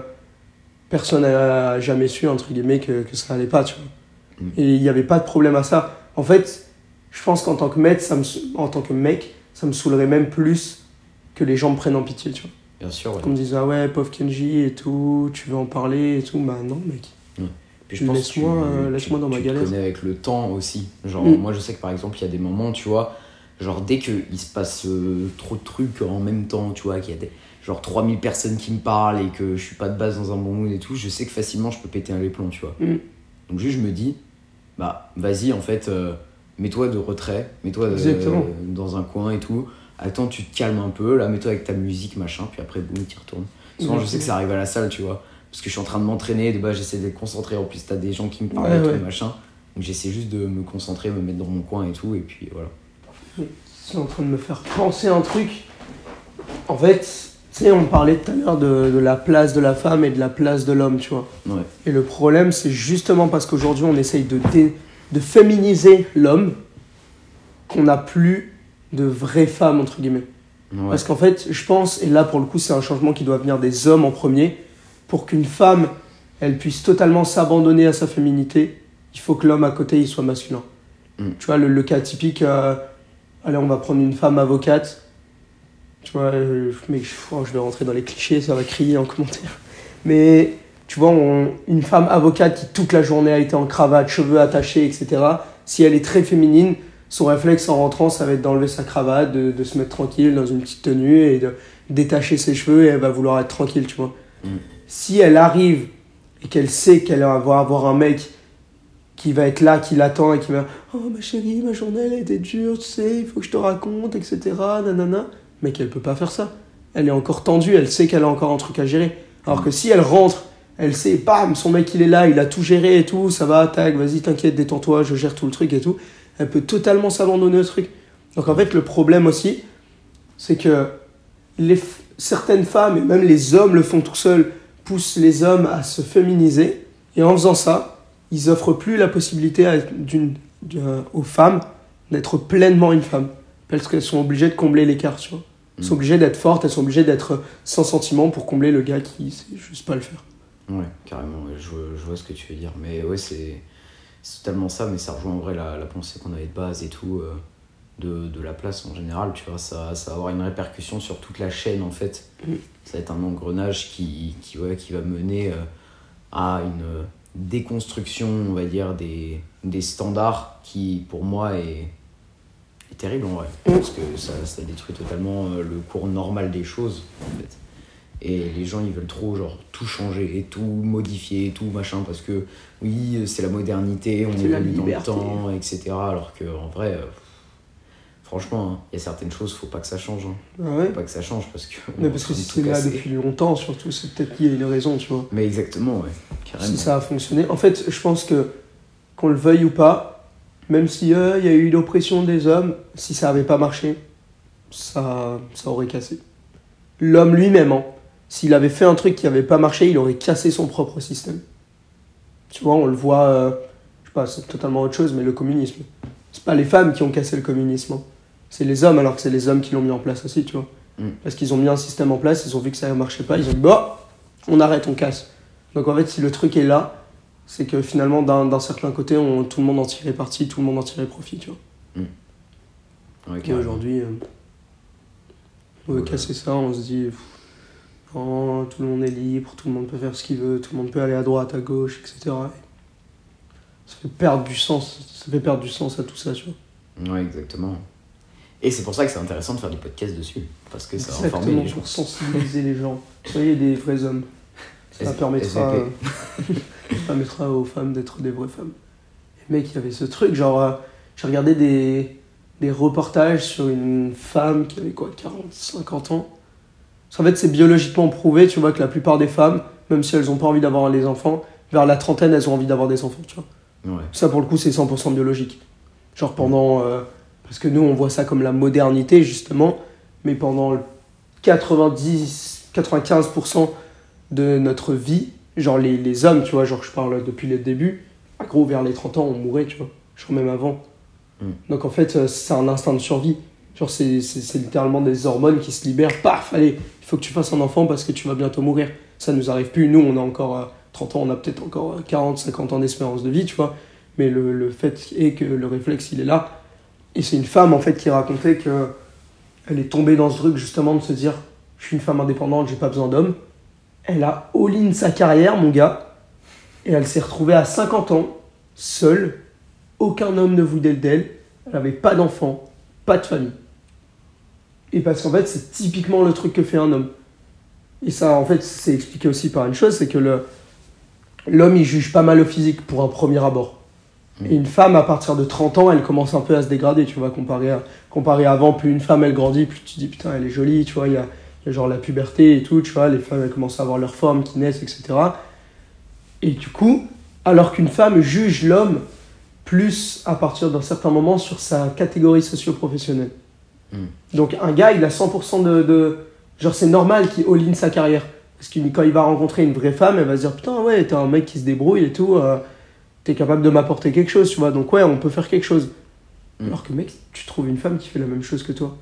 [SPEAKER 2] personne n'a jamais su, entre guillemets, que, que ça allait pas, tu vois.
[SPEAKER 1] Mm.
[SPEAKER 2] Et il n'y avait pas de problème à ça. En fait, je pense qu'en tant que mec, ça me, en tant que mec, ça me saoulerait même plus que les gens me prennent en pitié, tu vois.
[SPEAKER 1] Bien sûr, ouais.
[SPEAKER 2] Qu'on me dise, ah ouais, pauvre Kenji et tout, tu veux en parler et tout. Bah non, mec.
[SPEAKER 1] Puis je pense que
[SPEAKER 2] Laisse-moi,
[SPEAKER 1] tu-
[SPEAKER 2] euh,
[SPEAKER 1] tu-
[SPEAKER 2] dans ma
[SPEAKER 1] tu
[SPEAKER 2] galère.
[SPEAKER 1] connais avec le temps aussi. Genre,
[SPEAKER 2] Mm.
[SPEAKER 1] moi je sais que par exemple, il y a des moments, tu vois, genre dès qu'il se passe euh, trop de trucs en même temps, tu vois, qu'il y a des, genre 3000 personnes qui me parlent et que je suis pas de base dans un bon mood et tout, je sais que facilement je peux péter un les plombs, tu vois.
[SPEAKER 2] Mm.
[SPEAKER 1] Donc juste je me dis, bah vas-y, en fait, euh, mets-toi de retrait, mets-toi euh, dans un coin et tout. Attends, tu te calmes un peu, là, mets-toi avec ta musique, machin, puis après, boum, tu retournes. Souvent, je sais que ça arrive à la salle, tu vois. Parce que je suis en train de m'entraîner, de base, j'essaie d'être concentré. En plus, t'as des gens qui me parlent
[SPEAKER 2] Ouais,
[SPEAKER 1] et tout,
[SPEAKER 2] ouais.
[SPEAKER 1] machin. Donc, j'essaie juste de me concentrer, me mettre dans mon coin et tout, et puis voilà.
[SPEAKER 2] C'est en train de me faire penser un truc. En fait, tu sais, on parlait tout à l'heure de, de la place de la femme et de la place de l'homme, tu vois.
[SPEAKER 1] Ouais.
[SPEAKER 2] Et le problème, c'est justement parce qu'aujourd'hui, on essaye de, dé- de féminiser l'homme qu'on n'a plus de vraies femmes, entre guillemets.
[SPEAKER 1] Ouais.
[SPEAKER 2] Parce qu'en fait, je pense, et là pour le coup, c'est un changement qui doit venir des hommes en premier, pour qu'une femme, elle puisse totalement s'abandonner à sa féminité, il faut que l'homme à côté, il soit masculin.
[SPEAKER 1] Mm.
[SPEAKER 2] Tu vois, le, le cas typique, euh, allez, on va prendre une femme avocate. Tu vois, mais je, oh, je vais rentrer dans les clichés, ça va crier en commentaire. Mais tu vois, on- une femme avocate qui toute la journée a été en cravate, cheveux attachés, etc., si elle est très féminine, son réflexe en rentrant, ça va être d'enlever sa cravate, de, de se mettre tranquille dans une petite tenue et de détacher ses cheveux et elle va vouloir être tranquille, tu vois.
[SPEAKER 1] Mm.
[SPEAKER 2] Si elle arrive et qu'elle sait qu'elle va avoir un mec qui va être là, qui l'attend et qui va Oh ma chérie, ma journée elle a été dure, tu sais, il faut que je te raconte, etc. Nanana. Mais qu'elle peut pas faire ça. Elle est encore tendue, elle sait qu'elle a encore un truc à gérer. Alors que si elle rentre, elle sait, bam, son mec il est là, il a tout géré et tout, ça va, tac, vas-y, t'inquiète, détends-toi, je gère tout le truc et tout. Elle peut totalement s'abandonner au truc. Donc en fait, le problème aussi, c'est que certaines femmes, et même les hommes le font tout seuls, poussent les hommes à se féminiser. Et en faisant ça, ils offrent plus la possibilité aux femmes d'être pleinement une femme. Parce qu'elles sont obligées de combler l'écart, tu vois. Elles sont obligées d'être fortes, elles sont obligées d'être sans sentiment pour combler le gars qui sait juste pas le faire.
[SPEAKER 1] Ouais, carrément, je, vois- je vois ce que tu veux dire. Mais ouais, c'est c'est totalement ça, mais ça rejoint en vrai la, la pensée qu'on avait de base et tout, euh, de, de la place en général, tu vois. Ça, ça va avoir une répercussion sur toute la chaîne en fait.
[SPEAKER 2] Mm.
[SPEAKER 1] Ça va être un engrenage qui, qui, ouais, qui va mener euh, à une déconstruction, on va dire, des, des standards qui, pour moi, est, est terrible en vrai.
[SPEAKER 2] Mm.
[SPEAKER 1] Parce que ça, ça détruit totalement euh, le cours normal des choses en fait. Et les gens, ils veulent trop, genre, tout changer, et tout modifier, et tout machin, parce que oui, c'est la modernité, on
[SPEAKER 2] C'est la
[SPEAKER 1] évolue dans le temps, etc. Alors que en vrai, euh, franchement, hein, il y a certaines choses, faut pas que ça change. Hein.
[SPEAKER 2] Ah ouais
[SPEAKER 1] Faut pas que ça change, parce que.
[SPEAKER 2] Mais
[SPEAKER 1] est
[SPEAKER 2] parce que c'est là depuis longtemps, surtout, c'est peut-être qu'il y a une raison, tu vois.
[SPEAKER 1] Mais exactement, ouais, carrément.
[SPEAKER 2] Si ça a fonctionné. En fait, je pense que, qu'on le veuille ou pas, même si euh, il y a eu l'oppression des hommes, si ça avait pas marché, ça, ça aurait cassé. L'homme lui-même, hein, s'il avait fait un truc qui avait pas marché, il aurait cassé son propre système. Tu vois, on le voit, euh, je sais pas, c'est totalement autre chose, mais le communisme. C'est pas les femmes qui ont cassé le communisme. hein. C'est les hommes, alors que c'est les hommes qui l'ont mis en place aussi, tu vois.
[SPEAKER 1] Mm.
[SPEAKER 2] Parce qu'ils ont mis un système en place, ils ont vu que ça ne marchait pas, ils ont dit, bah, on arrête, on casse. Donc en fait, si le truc est là, c'est que finalement, d'un certain côté, on- tout le monde en tirait parti, tout le monde en tirait profit, tu vois.
[SPEAKER 1] Ouais,
[SPEAKER 2] Et aujourd'hui, euh, on veut casser ça, on se dit, pff, non, tout le monde est libre, tout le monde peut faire ce qu'il veut, tout le monde peut aller à droite, à gauche, etc. Et ça fait perdre du sens, ça fait perdre du sens à tout ça, tu vois.
[SPEAKER 1] Ouais, exactement. Et c'est pour ça que c'est intéressant de faire du podcast dessus, parce que ça
[SPEAKER 2] Exactement,
[SPEAKER 1] les gens.
[SPEAKER 2] pour sensibiliser les gens. Soyez des vrais hommes. Ça permettra, euh, ça permettra aux femmes d'être des vraies femmes. Et mec, il y avait ce truc, genre, euh, j'ai regardé des, des reportages sur une femme qui avait quoi, 40, 50 ans. Parce qu'en fait, c'est biologiquement prouvé, tu vois, que la plupart des femmes, même si elles n'ont pas envie d'avoir des enfants, vers la trentaine, elles ont envie d'avoir des enfants, tu vois.
[SPEAKER 1] Ouais.
[SPEAKER 2] Ça, pour le coup, c'est 100% biologique. Genre pendant. euh, parce que nous, on voit ça comme la modernité, justement, mais pendant le 90, 95% de notre vie, genre les, les hommes, tu vois, genre je parle depuis le début, en gros, vers les 30 ans, on mourait, tu vois, genre même avant.
[SPEAKER 1] Mm.
[SPEAKER 2] Donc en fait, euh, c'est un instinct de survie. Genre, c'est littéralement des hormones qui se libèrent. Paf, allez, il faut que tu fasses un enfant parce que tu vas bientôt mourir. Ça nous arrive plus. Nous, on a encore euh, 30 ans, on a peut-être encore euh, 40, 50 ans d'espérance de vie, tu vois. Mais le, le fait est que le réflexe, il est là. Et c'est une femme, en fait, qui racontait que elle est tombée dans ce truc, justement, de se dire Je suis une femme indépendante, j'ai pas besoin d'homme. Elle a all-in sa carrière, mon gars. Et elle s'est retrouvée à 50 ans, seule. Aucun homme ne voulait d'elle. Elle avait pas d'enfant, pas de famille. Et parce qu'en fait, c'est typiquement le truc que fait un homme. Et ça, en fait, c'est expliqué aussi par une chose c'est que le l'homme, il juge pas mal au physique pour un premier abord. Et une femme, à partir de 30 ans, elle commence un peu à se dégrader, tu vois, comparé à, comparé à avant, plus une femme, elle grandit, plus tu te dis, putain, elle est jolie, tu vois, il y a genre la puberté et tout, tu vois, les femmes, elles commencent à avoir leur forme, qui naissent, etc. Et du coup, alors qu'une femme juge l'homme plus à partir d'un certain moment sur sa catégorie socio-professionnelle.
[SPEAKER 1] Mm.
[SPEAKER 2] Donc un gars, il a 100% de, de... Genre c'est normal qu'il all-in sa carrière. Parce que quand il va rencontrer une vraie femme, elle va se dire, putain, ouais, t'es un mec qui se débrouille et tout, euh, t'es capable de m'apporter quelque chose, tu vois, donc ouais, on peut faire quelque chose.
[SPEAKER 1] Mm.
[SPEAKER 2] Alors que mec, tu trouves une femme qui fait la même chose que toi.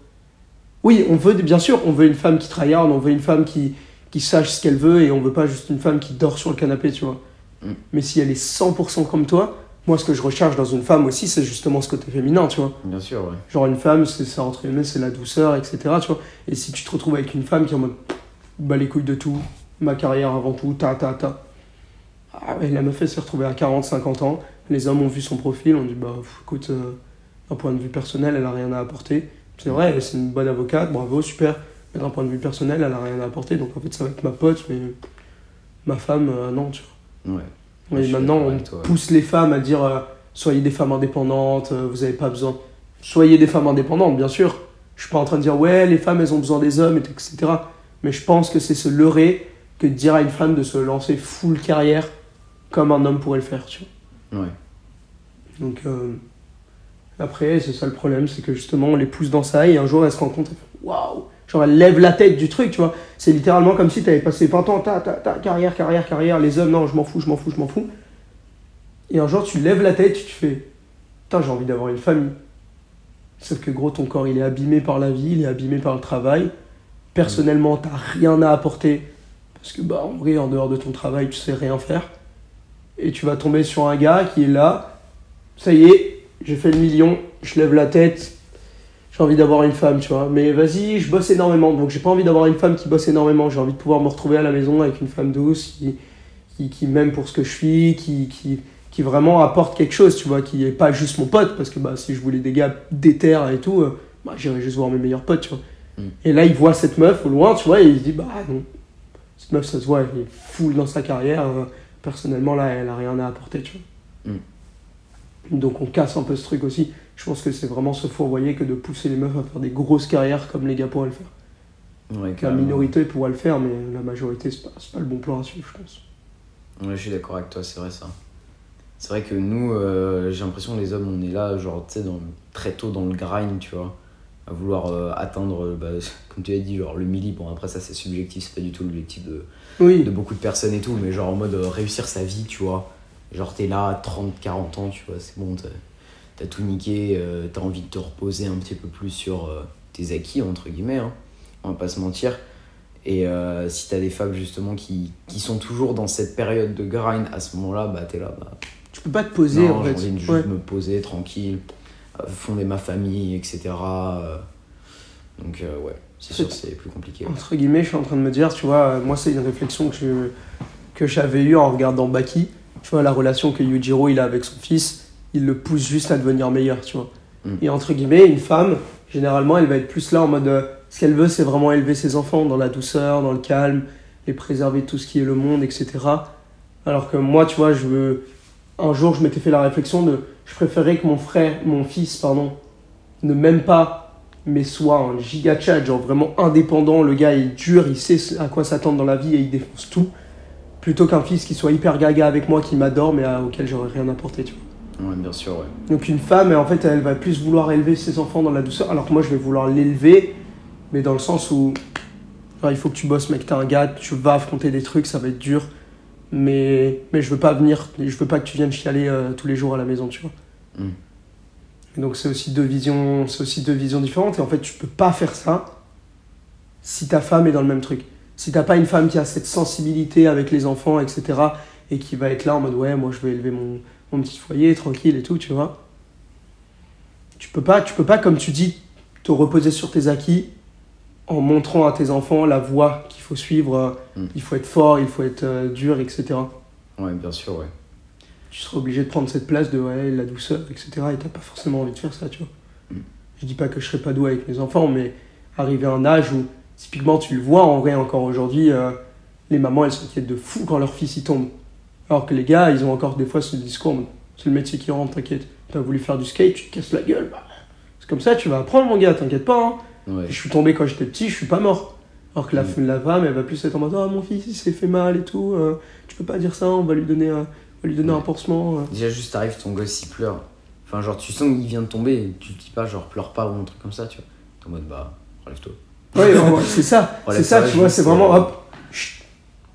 [SPEAKER 2] Oui, on veut, bien sûr, on veut une femme qui tryhard, on veut une femme qui, qui sache ce qu'elle veut et on veut pas juste une femme qui dort sur le canapé, tu vois.
[SPEAKER 1] Mm.
[SPEAKER 2] Mais si elle est 100% comme toi, moi ce que je recherche dans une femme aussi, c'est justement ce côté féminin, tu vois.
[SPEAKER 1] Bien sûr, ouais.
[SPEAKER 2] Genre une femme, c'est ça entre guillemets, c'est la douceur, etc. Tu vois. Et si tu te retrouves avec une femme qui est en mode bah les couilles de tout, ma carrière avant tout, ta ta ta. Ah ouais, la meuf elle s'est retrouvée à 40-50 ans. Les hommes ont vu son profil, ont dit bah écoute, euh, d'un point de vue personnel, elle a rien à apporter. C'est vrai, c'est une bonne avocate, bravo, super. Mais d'un point de vue personnel, elle a rien à apporter. Donc en fait, ça va être ma pote, mais ma femme, euh, non, tu vois.
[SPEAKER 1] Ouais. Suis
[SPEAKER 2] maintenant, on
[SPEAKER 1] ouais.
[SPEAKER 2] pousse les femmes à dire euh, soyez des femmes indépendantes, euh, vous n'avez pas besoin. Soyez des femmes indépendantes, bien sûr. Je suis pas en train de dire ouais, les femmes elles ont besoin des hommes, et etc. Mais je pense que c'est se leurrer que de dire à une femme de se lancer full carrière comme un homme pourrait le faire, tu vois.
[SPEAKER 1] Ouais.
[SPEAKER 2] Donc euh, après, c'est ça le problème, c'est que justement on les pousse dans ça et un jour elles se rendent compte, waouh, genre elles lèvent la tête du truc, tu vois. C'est littéralement comme si tu avais passé 20 ans, ta, ta, ta, carrière, carrière, carrière, les hommes, non, je m'en fous, je m'en fous, je m'en fous. Et un jour tu lèves la tête, tu fais, putain, j'ai envie d'avoir une famille. Sauf que gros, ton corps il est abîmé par la vie, il est abîmé par le travail. Personnellement, t'as rien à apporter parce que bah en vrai, en dehors de ton travail, tu sais rien faire. Et tu vas tomber sur un gars qui est là, ça y est, j'ai fait le million, je lève la tête, j'ai envie d'avoir une femme, tu vois. Mais vas-y, je bosse énormément, donc j'ai pas envie d'avoir une femme qui bosse énormément, j'ai envie de pouvoir me retrouver à la maison avec une femme douce qui, qui, qui m'aime pour ce que je suis, qui, qui, qui vraiment apporte quelque chose, tu vois, qui est pas juste mon pote, parce que bah, si je voulais des gars déter et tout, euh, bah, j'irais juste voir mes meilleurs potes, tu vois.
[SPEAKER 1] Mm.
[SPEAKER 2] Et là, il voit cette meuf au loin, tu vois, et il se dit, bah non, cette meuf, ça se voit, elle est full dans sa carrière, euh, personnellement, là, elle a rien à apporter, tu vois. Donc on casse un peu ce truc aussi. Je pense que c'est vraiment se fourvoyer que de pousser les meufs à faire des grosses carrières comme les gars pourraient le faire.
[SPEAKER 1] Ouais,
[SPEAKER 2] La minorité pourrait le faire, mais la majorité, c'est pas, pas le bon plan à suivre, je pense.
[SPEAKER 1] Ouais, je suis d'accord avec toi, c'est vrai ça. C'est vrai que nous, euh, j'ai l'impression que les hommes, on est là, genre, tu sais, très tôt dans le grind, tu vois, à vouloir euh, atteindre, euh, bah, comme tu as dit, genre le milli. Bon, après, ça, c'est subjectif, c'est pas du tout l'objectif de,
[SPEAKER 2] Oui,
[SPEAKER 1] de beaucoup de personnes et tout, mais genre en mode euh, réussir sa vie, tu vois. Genre, t'es là à 30, 40 ans, tu vois, c'est bon, t'as tout niqué, euh, t'as envie de te reposer un petit peu plus sur euh, tes acquis, entre guillemets, hein, on va pas se mentir. Et euh, si t'as des femmes justement qui, qui sont toujours dans cette période de grind, à ce moment-là, bah t'es là, bah
[SPEAKER 2] tu peux pas te poser
[SPEAKER 1] non,
[SPEAKER 2] en
[SPEAKER 1] j'ai
[SPEAKER 2] fait.
[SPEAKER 1] envie de juste
[SPEAKER 2] Ouais.
[SPEAKER 1] me poser tranquille, fonder ma famille, etc. donc ouais, c'est sûr, c'est plus compliqué. ouais.
[SPEAKER 2] Entre guillemets, je suis en train de me dire, tu vois, moi, c'est une réflexion que je- que j'avais eue en regardant Baki. Tu vois, la relation que Yujiro il a avec son fils, il le pousse juste à devenir meilleur, tu vois.
[SPEAKER 1] Mm.
[SPEAKER 2] Et entre guillemets, une femme, généralement, elle va être plus là en mode. euh, ce qu'elle veut, c'est vraiment élever ses enfants dans la douceur, dans le calme, les préserver de tout ce qui est le monde, etc. Alors que moi, tu vois, je veux. Un jour, je m'étais fait la réflexion de. Je préférais que mon frère, mon fils, pardon, ne m'aime pas, mais soit un giga chat, genre vraiment indépendant. Le gars, il est dur, il sait à quoi s'attendre dans la vie et il défonce tout. Plutôt qu'un fils qui soit hyper gaga avec moi, qui m'adore, mais à- auquel j'aurais rien apporté, tu vois.
[SPEAKER 1] Ouais, bien sûr, ouais.
[SPEAKER 2] Donc une femme, en fait, elle va plus vouloir élever ses enfants dans la douceur, alors que moi, je vais vouloir l'élever, mais dans le sens où genre, il faut que tu bosses, mec, t'es un gars, tu vas affronter des trucs, ça va être dur, mais, mais je veux pas venir, je veux pas que tu viennes chialer euh, tous les jours à la maison, tu vois.
[SPEAKER 1] Mm.
[SPEAKER 2] Et donc c'est aussi deux visions, c'est aussi deux visions différentes, et en fait, tu peux pas faire ça si ta femme est dans le même truc. Si t'as pas une femme qui a cette sensibilité avec les enfants, etc., et qui va être là en mode ouais, moi je vais élever mon, mon petit foyer tranquille et tout, tu vois. Tu peux pas, tu peux pas, comme tu dis, te reposer sur tes acquis en montrant à tes enfants la voie qu'il faut suivre. euh,
[SPEAKER 1] Mm.
[SPEAKER 2] Il faut être fort, il faut être euh, dur, etc.
[SPEAKER 1] Ouais, bien sûr, ouais.
[SPEAKER 2] Tu seras obligé de prendre cette place de ouais, la douceur, etc. Et t'as pas forcément envie de faire ça, tu vois.
[SPEAKER 1] Mm.
[SPEAKER 2] Je dis pas que je serai pas doué avec mes enfants, mais arriver à un âge où, typiquement, tu le vois en vrai encore aujourd'hui, euh, les mamans elles s'inquiètent de fou quand leur fils y tombe. Alors que les gars, ils ont encore des fois ce discours, c'est le métier qui rentre, t'inquiète. T'as voulu faire du skate, tu te casses la gueule, bah, c'est comme ça, tu vas apprendre, mon gars, t'inquiète pas. Hein.
[SPEAKER 1] Ouais,
[SPEAKER 2] Je suis tombé quand j'étais petit, je suis pas mort. Alors que la,
[SPEAKER 1] Mm.
[SPEAKER 2] la femme, elle va plus être en mode Ah, mon fils, il s'est fait mal et tout, euh, tu peux pas dire ça, on va lui donner un, on va lui donner un pansement. euh.
[SPEAKER 1] Déjà, juste t'arrives, ton gosse il pleure. Enfin, genre, tu sens qu'il vient de tomber, tu te dis pas, genre, pleure pas ou un truc comme ça, tu vois. T'es en mode, bah, relève-toi.
[SPEAKER 2] Ouais, c'est ça, c'est ça, tu vois, c'est vraiment
[SPEAKER 1] euh,
[SPEAKER 2] hop, chut,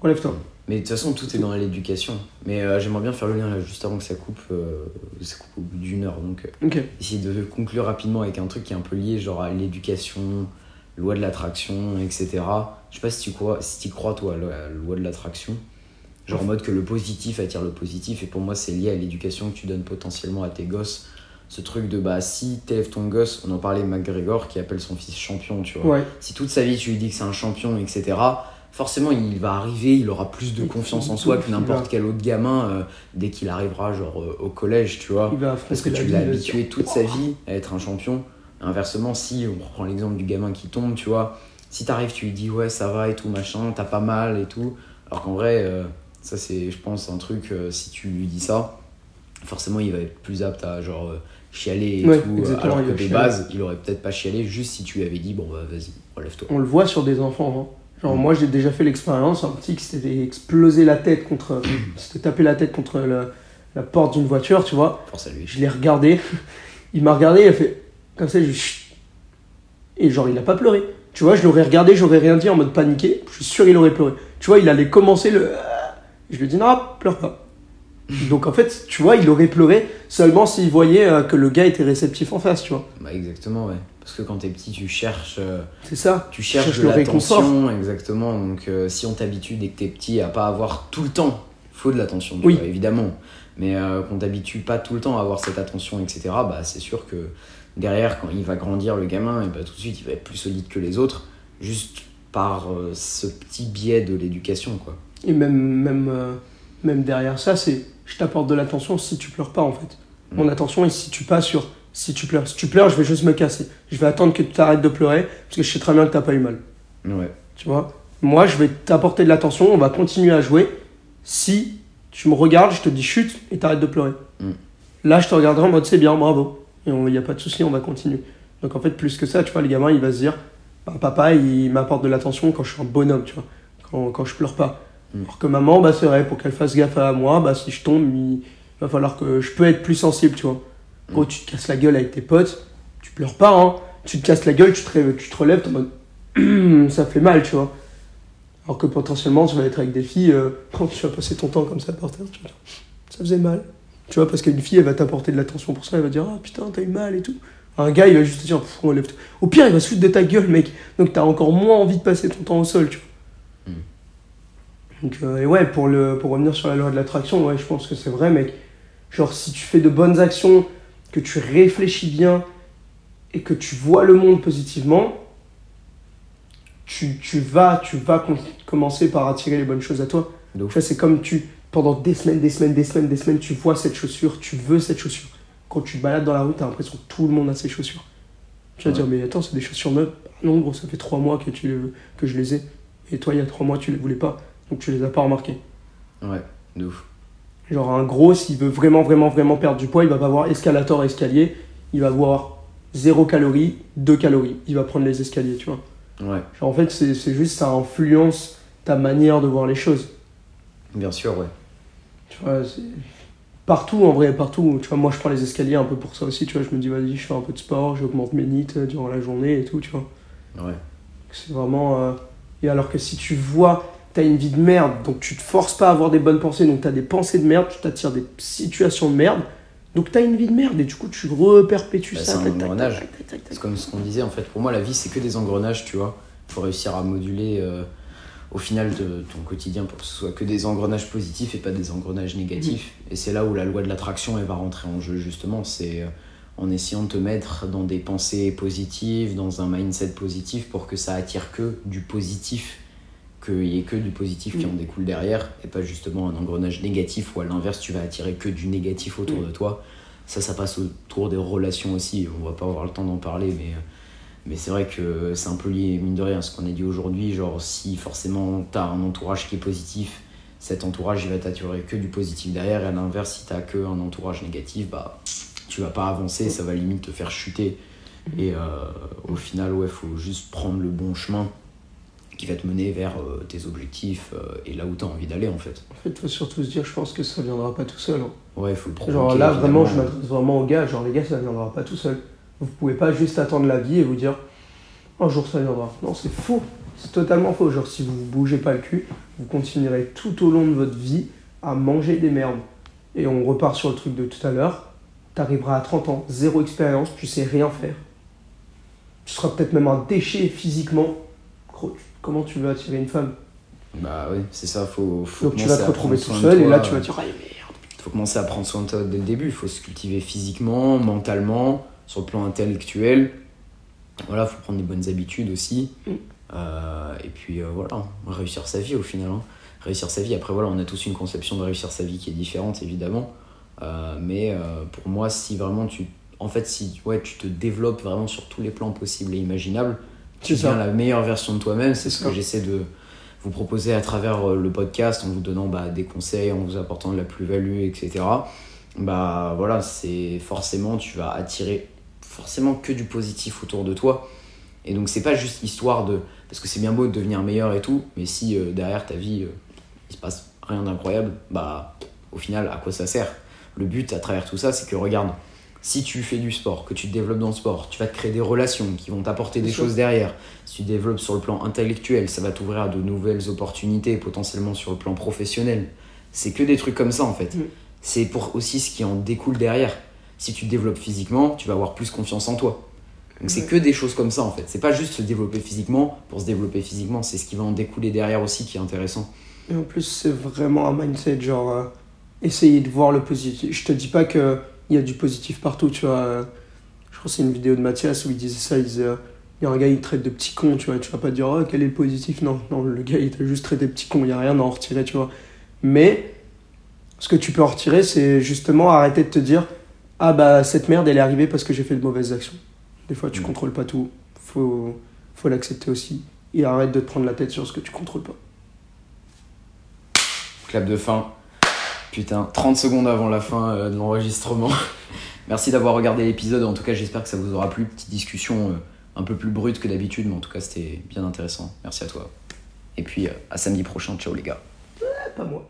[SPEAKER 2] relève-toi.
[SPEAKER 1] Mais de toute façon, tout est dans l'éducation. Mais euh, j'aimerais bien faire le lien là, juste avant que ça coupe. euh, ça coupe au bout d'une heure. Donc, euh,
[SPEAKER 2] Ok.
[SPEAKER 1] essayer de conclure rapidement avec un truc qui est un peu lié, genre à l'éducation, loi de l'attraction, etc. Je sais pas si tu crois, si t'y crois, toi, à la loi de l'attraction. Genre en mode que le positif attire le positif. Et pour moi, c'est lié à l'éducation que tu donnes potentiellement à tes gosses. Ce truc de bah, si t'élèves ton gosse, on en parlait McGregor qui appelle son fils champion, tu vois
[SPEAKER 2] Ouais,
[SPEAKER 1] si toute sa vie tu lui dis que c'est un champion, etc., forcément, il va arriver, il aura plus de confiance en soi que n'importe quel autre gamin euh, dès qu'il arrivera, genre euh, au collège, tu vois.
[SPEAKER 2] Il va
[SPEAKER 1] Parce que tu l'as habitué toute sa vie à être un champion. Inversement, si on reprend l'exemple du gamin qui tombe, tu vois, si t'arrives, tu lui dis ouais, ça va et tout, machin, t'as pas mal et tout. Alors qu'en vrai, euh, ça c'est, je pense, un truc, si tu lui dis ça, forcément il va être plus apte à genre chialer et
[SPEAKER 2] Ouais,
[SPEAKER 1] tout.
[SPEAKER 2] exactement,
[SPEAKER 1] alors
[SPEAKER 2] il
[SPEAKER 1] que de
[SPEAKER 2] chialer.
[SPEAKER 1] base, il aurait peut-être pas chialé juste si tu lui avais dit bon bah vas-y, relève-toi.
[SPEAKER 2] On le voit sur des enfants. hein. Genre,
[SPEAKER 1] Mm.
[SPEAKER 2] moi, j'ai déjà fait l'expérience. Un petit qui s'était explosé la tête contre. s'était tapé la tête contre la, la porte d'une voiture, tu vois.
[SPEAKER 1] Force à lui.
[SPEAKER 2] Je l'ai regardé. Il m'a regardé, il a fait. Comme ça, Chut Et genre, il a pas pleuré. Tu vois, je l'aurais regardé, j'aurais rien dit en mode paniqué. Je suis sûr, il aurait pleuré. Tu vois, il allait commencer le. Je lui ai dit, non, pleure pas. Donc, en fait, tu vois, il aurait pleuré seulement s'il voyait euh, que le gars était réceptif en face, tu vois.
[SPEAKER 1] Bah exactement, ouais. Parce que quand t'es petit, tu cherches. euh,
[SPEAKER 2] C'est ça.
[SPEAKER 1] Tu cherches de l'attention, exactement. Donc, euh, si on t'habitue dès que t'es petit à pas avoir tout le temps, faut de l'attention,
[SPEAKER 2] Oui.
[SPEAKER 1] vois, évidemment. Mais qu'on t'habitue pas tout le temps à avoir cette attention, etc., bah, c'est sûr que derrière, quand il va grandir, le gamin, et bah, tout de suite, il va être plus solide que les autres, juste par ce petit biais de l'éducation, quoi.
[SPEAKER 2] Et même, même, même derrière ça, c'est je t'apporte de l'attention si tu pleures pas en fait. Mon attention est si tu pas sur si tu pleures. Si tu pleures, je vais juste me casser. Je vais attendre que tu t'arrêtes de pleurer parce que je sais très bien que t'as pas eu mal.
[SPEAKER 1] Ouais.
[SPEAKER 2] Tu vois? Moi, je vais t'apporter de l'attention, on va continuer à jouer si tu me regardes, je te dis chute et t'arrêtes de pleurer.
[SPEAKER 1] Mm.
[SPEAKER 2] Là, je te regarderai en mode c'est bien, bravo. Et il n'y a pas de souci, on va continuer. Donc en fait, plus que ça, tu vois, le gamin, il va se dire bah, papa, il m'apporte de l'attention quand je suis un bonhomme, tu vois, quand, quand je pleure pas.
[SPEAKER 1] Mm.
[SPEAKER 2] Alors que maman, bah, c'est vrai, pour qu'elle fasse gaffe à moi, bah, si je tombe, il va falloir que je peux être plus sensible, tu vois. Gros, tu te casses la gueule avec tes potes, tu pleures pas, hein. Tu te casses la gueule, tu te, tu te relèves, t'es en mode ça fait mal, tu vois. Alors que potentiellement, tu vas être avec des filles, euh, quand tu vas passer ton temps comme ça par terre, tu vas dire, ça faisait mal. Tu vois, parce qu'une fille, elle va t'apporter de l'attention pour ça, elle va dire, ah putain, t'as eu mal et tout. Un gars, il va juste te dire, Pff, relève-toi. Au pire, il va se foutre de ta gueule, mec. Donc t'as encore moins envie de passer ton temps au sol, tu vois. Donc, euh, et ouais, pour, le, pour revenir sur la loi de l'attraction, ouais, je pense que c'est vrai, mec. Genre, si tu fais de bonnes actions, que tu réfléchis bien et que tu vois le monde positivement, tu, tu vas, tu vas com- commencer par attirer les bonnes choses à toi. Tu vois, c'est comme tu, pendant des semaines, des semaines, des semaines, des semaines, tu vois cette chaussure, tu veux cette chaussure. Quand tu te balades dans la rue, t'as l'impression que tout le monde a ces chaussures. Tu vas
[SPEAKER 1] Ouais.
[SPEAKER 2] dire, mais attends, c'est des chaussures neuves. Non, gros, ça fait trois mois que, tu que je les ai. Et toi, il y a trois mois, tu les voulais pas. Donc tu les as pas remarquées.
[SPEAKER 1] Ouais, de ouf.
[SPEAKER 2] Genre un gros, s'il veut vraiment, vraiment, vraiment perdre du poids, il va pas voir escalator, escalier. Il va voir 0 calories, 2 calories. Il va prendre les escaliers, tu vois.
[SPEAKER 1] Ouais,
[SPEAKER 2] Genre en fait, c'est juste, ça influence ta manière de voir les choses.
[SPEAKER 1] bien sûr, ouais.
[SPEAKER 2] Tu vois, c'est... Partout, en vrai, partout. Tu vois, moi, je prends les escaliers un peu pour ça aussi. Tu vois, je me dis, vas-y, je fais un peu de sport, j'augmente mes nits euh, durant la journée et tout, tu vois.
[SPEAKER 1] Ouais.
[SPEAKER 2] C'est vraiment... euh, Et alors que si tu vois, t'as une vie de merde, donc tu te forces pas à avoir des bonnes pensées, donc t'as des pensées de merde, tu t'attires des situations de merde, donc t'as une vie de merde, et du coup, tu reperpétues
[SPEAKER 1] Bah,
[SPEAKER 2] ça.
[SPEAKER 1] c'est un engrenage. comme ce qu'on disait, en fait, pour moi, la vie, c'est que des engrenages, tu vois. faut réussir à moduler euh, au final de ton quotidien pour que ce soit que des engrenages positifs et pas des engrenages négatifs. Et c'est là où la loi de l'attraction, elle va rentrer en jeu, justement. C'est euh, en essayant de te mettre dans des pensées positives, dans un mindset positif pour que ça attire que du positif, qu'il y ait que du positif qui en découle derrière et pas justement un engrenage négatif où à l'inverse, tu vas attirer que du négatif autour de toi. Ça, ça passe autour des relations aussi. On va pas avoir le temps d'en parler, mais, mais c'est vrai que c'est un peu lié, mine de rien, à ce qu'on a dit aujourd'hui. Genre, si forcément t'as un entourage qui est positif, cet entourage il va t'attirer que du positif derrière. Et à l'inverse, si t'as que un entourage négatif, bah tu vas pas avancer, ça va limite te faire chuter. Et euh, au final, ouais, faut juste prendre le bon chemin qui va te mener vers euh, tes objectifs euh, et là où t'as envie d'aller en fait.
[SPEAKER 2] En fait, faut surtout se dire, je pense que ça viendra pas tout seul. hein.
[SPEAKER 1] Ouais, faut le provoquer.
[SPEAKER 2] Genre là, vraiment, je m'adresse vraiment aux gars. Genre, les gars, ça viendra pas tout seul. Vous pouvez pas juste attendre la vie et vous dire un jour ça viendra. Non, c'est faux. C'est totalement faux. Genre, si vous vous bougez pas le cul, vous continuerez tout au long de votre vie à manger des merdes. Et on repart sur le truc de tout à l'heure. T'arriveras à 30 ans, zéro expérience, tu sais rien faire. Tu seras peut-être même un déchet physiquement. Comment tu veux attirer une femme?
[SPEAKER 1] Bah oui, c'est ça, faut, faut
[SPEAKER 2] Donc tu vas te retrouver tout seul et là tu vas dire Ah merde
[SPEAKER 1] faut commencer à prendre soin de toi dès le début. Il faut se cultiver physiquement, mentalement, sur le plan intellectuel. Voilà, faut prendre des bonnes habitudes aussi.
[SPEAKER 2] Mm.
[SPEAKER 1] Euh, et puis euh, voilà, réussir sa vie au final. hein. Réussir sa vie, après voilà, on a tous une conception de réussir sa vie qui est différente évidemment. Euh, mais pour moi, si vraiment tu. En fait, si ouais, tu te développes vraiment sur tous les plans possibles et imaginables, tu deviens la meilleure version de toi-même. C'est ce que j'essaie de vous proposer à travers euh, le podcast en vous donnant bah, des conseils, en vous apportant de la plus-value, etc. Bah voilà, c'est forcément, tu vas attirer forcément que du positif autour de toi. Et donc, c'est pas juste histoire de. Parce que c'est bien beau de devenir meilleur et tout, mais si euh, derrière ta vie, euh, il se passe rien d'incroyable, bah au final, à quoi ça sert? Le but à travers tout ça, c'est que regarde, si tu fais du sport, que tu te développes dans le sport, tu vas te créer des relations qui vont t'apporter des
[SPEAKER 2] sûr.
[SPEAKER 1] choses derrière. Si tu développes sur le plan intellectuel, ça va t'ouvrir à de nouvelles opportunités, potentiellement sur le plan professionnel. C'est que des trucs comme ça en fait.
[SPEAKER 2] Mm.
[SPEAKER 1] C'est pour aussi ce qui en découle derrière. Si tu te développes physiquement, tu vas avoir plus confiance en toi. Donc c'est que des choses comme ça en fait. C'est pas juste se développer physiquement pour se développer physiquement, c'est ce qui va en découler derrière aussi qui est intéressant.
[SPEAKER 2] Et en plus, c'est vraiment un mindset, genre, euh, essayer de voir le positif. Je te dis pas qu'il y a du positif partout, tu vois. Je crois que c'est une vidéo de Mathias où il disait ça, il disait, il y a un gars, il te traite de petit con, tu vois. Tu vas pas dire, oh, quel est le positif? Non, non, le gars, il t'a juste traité de petit con, il y a rien à en retirer, tu vois. Mais, ce que tu peux en retirer, c'est justement arrêter de te dire, ah bah, cette merde, elle est arrivée parce que j'ai fait de mauvaises actions. Des fois, tu
[SPEAKER 1] Mm.
[SPEAKER 2] contrôles pas tout. Faut, faut l'accepter aussi. Et arrête de te prendre la tête sur ce que tu contrôles pas.
[SPEAKER 1] Clap de fin. Putain, 30 secondes avant la fin euh, de l'enregistrement. Merci d'avoir regardé l'épisode. En tout cas, j'espère que ça vous aura plu. Petite discussion euh, un peu plus brute que d'habitude, mais en tout cas, c'était bien intéressant. Merci à toi. Et puis, euh, à samedi prochain. Ciao les gars.
[SPEAKER 2] Pas moi.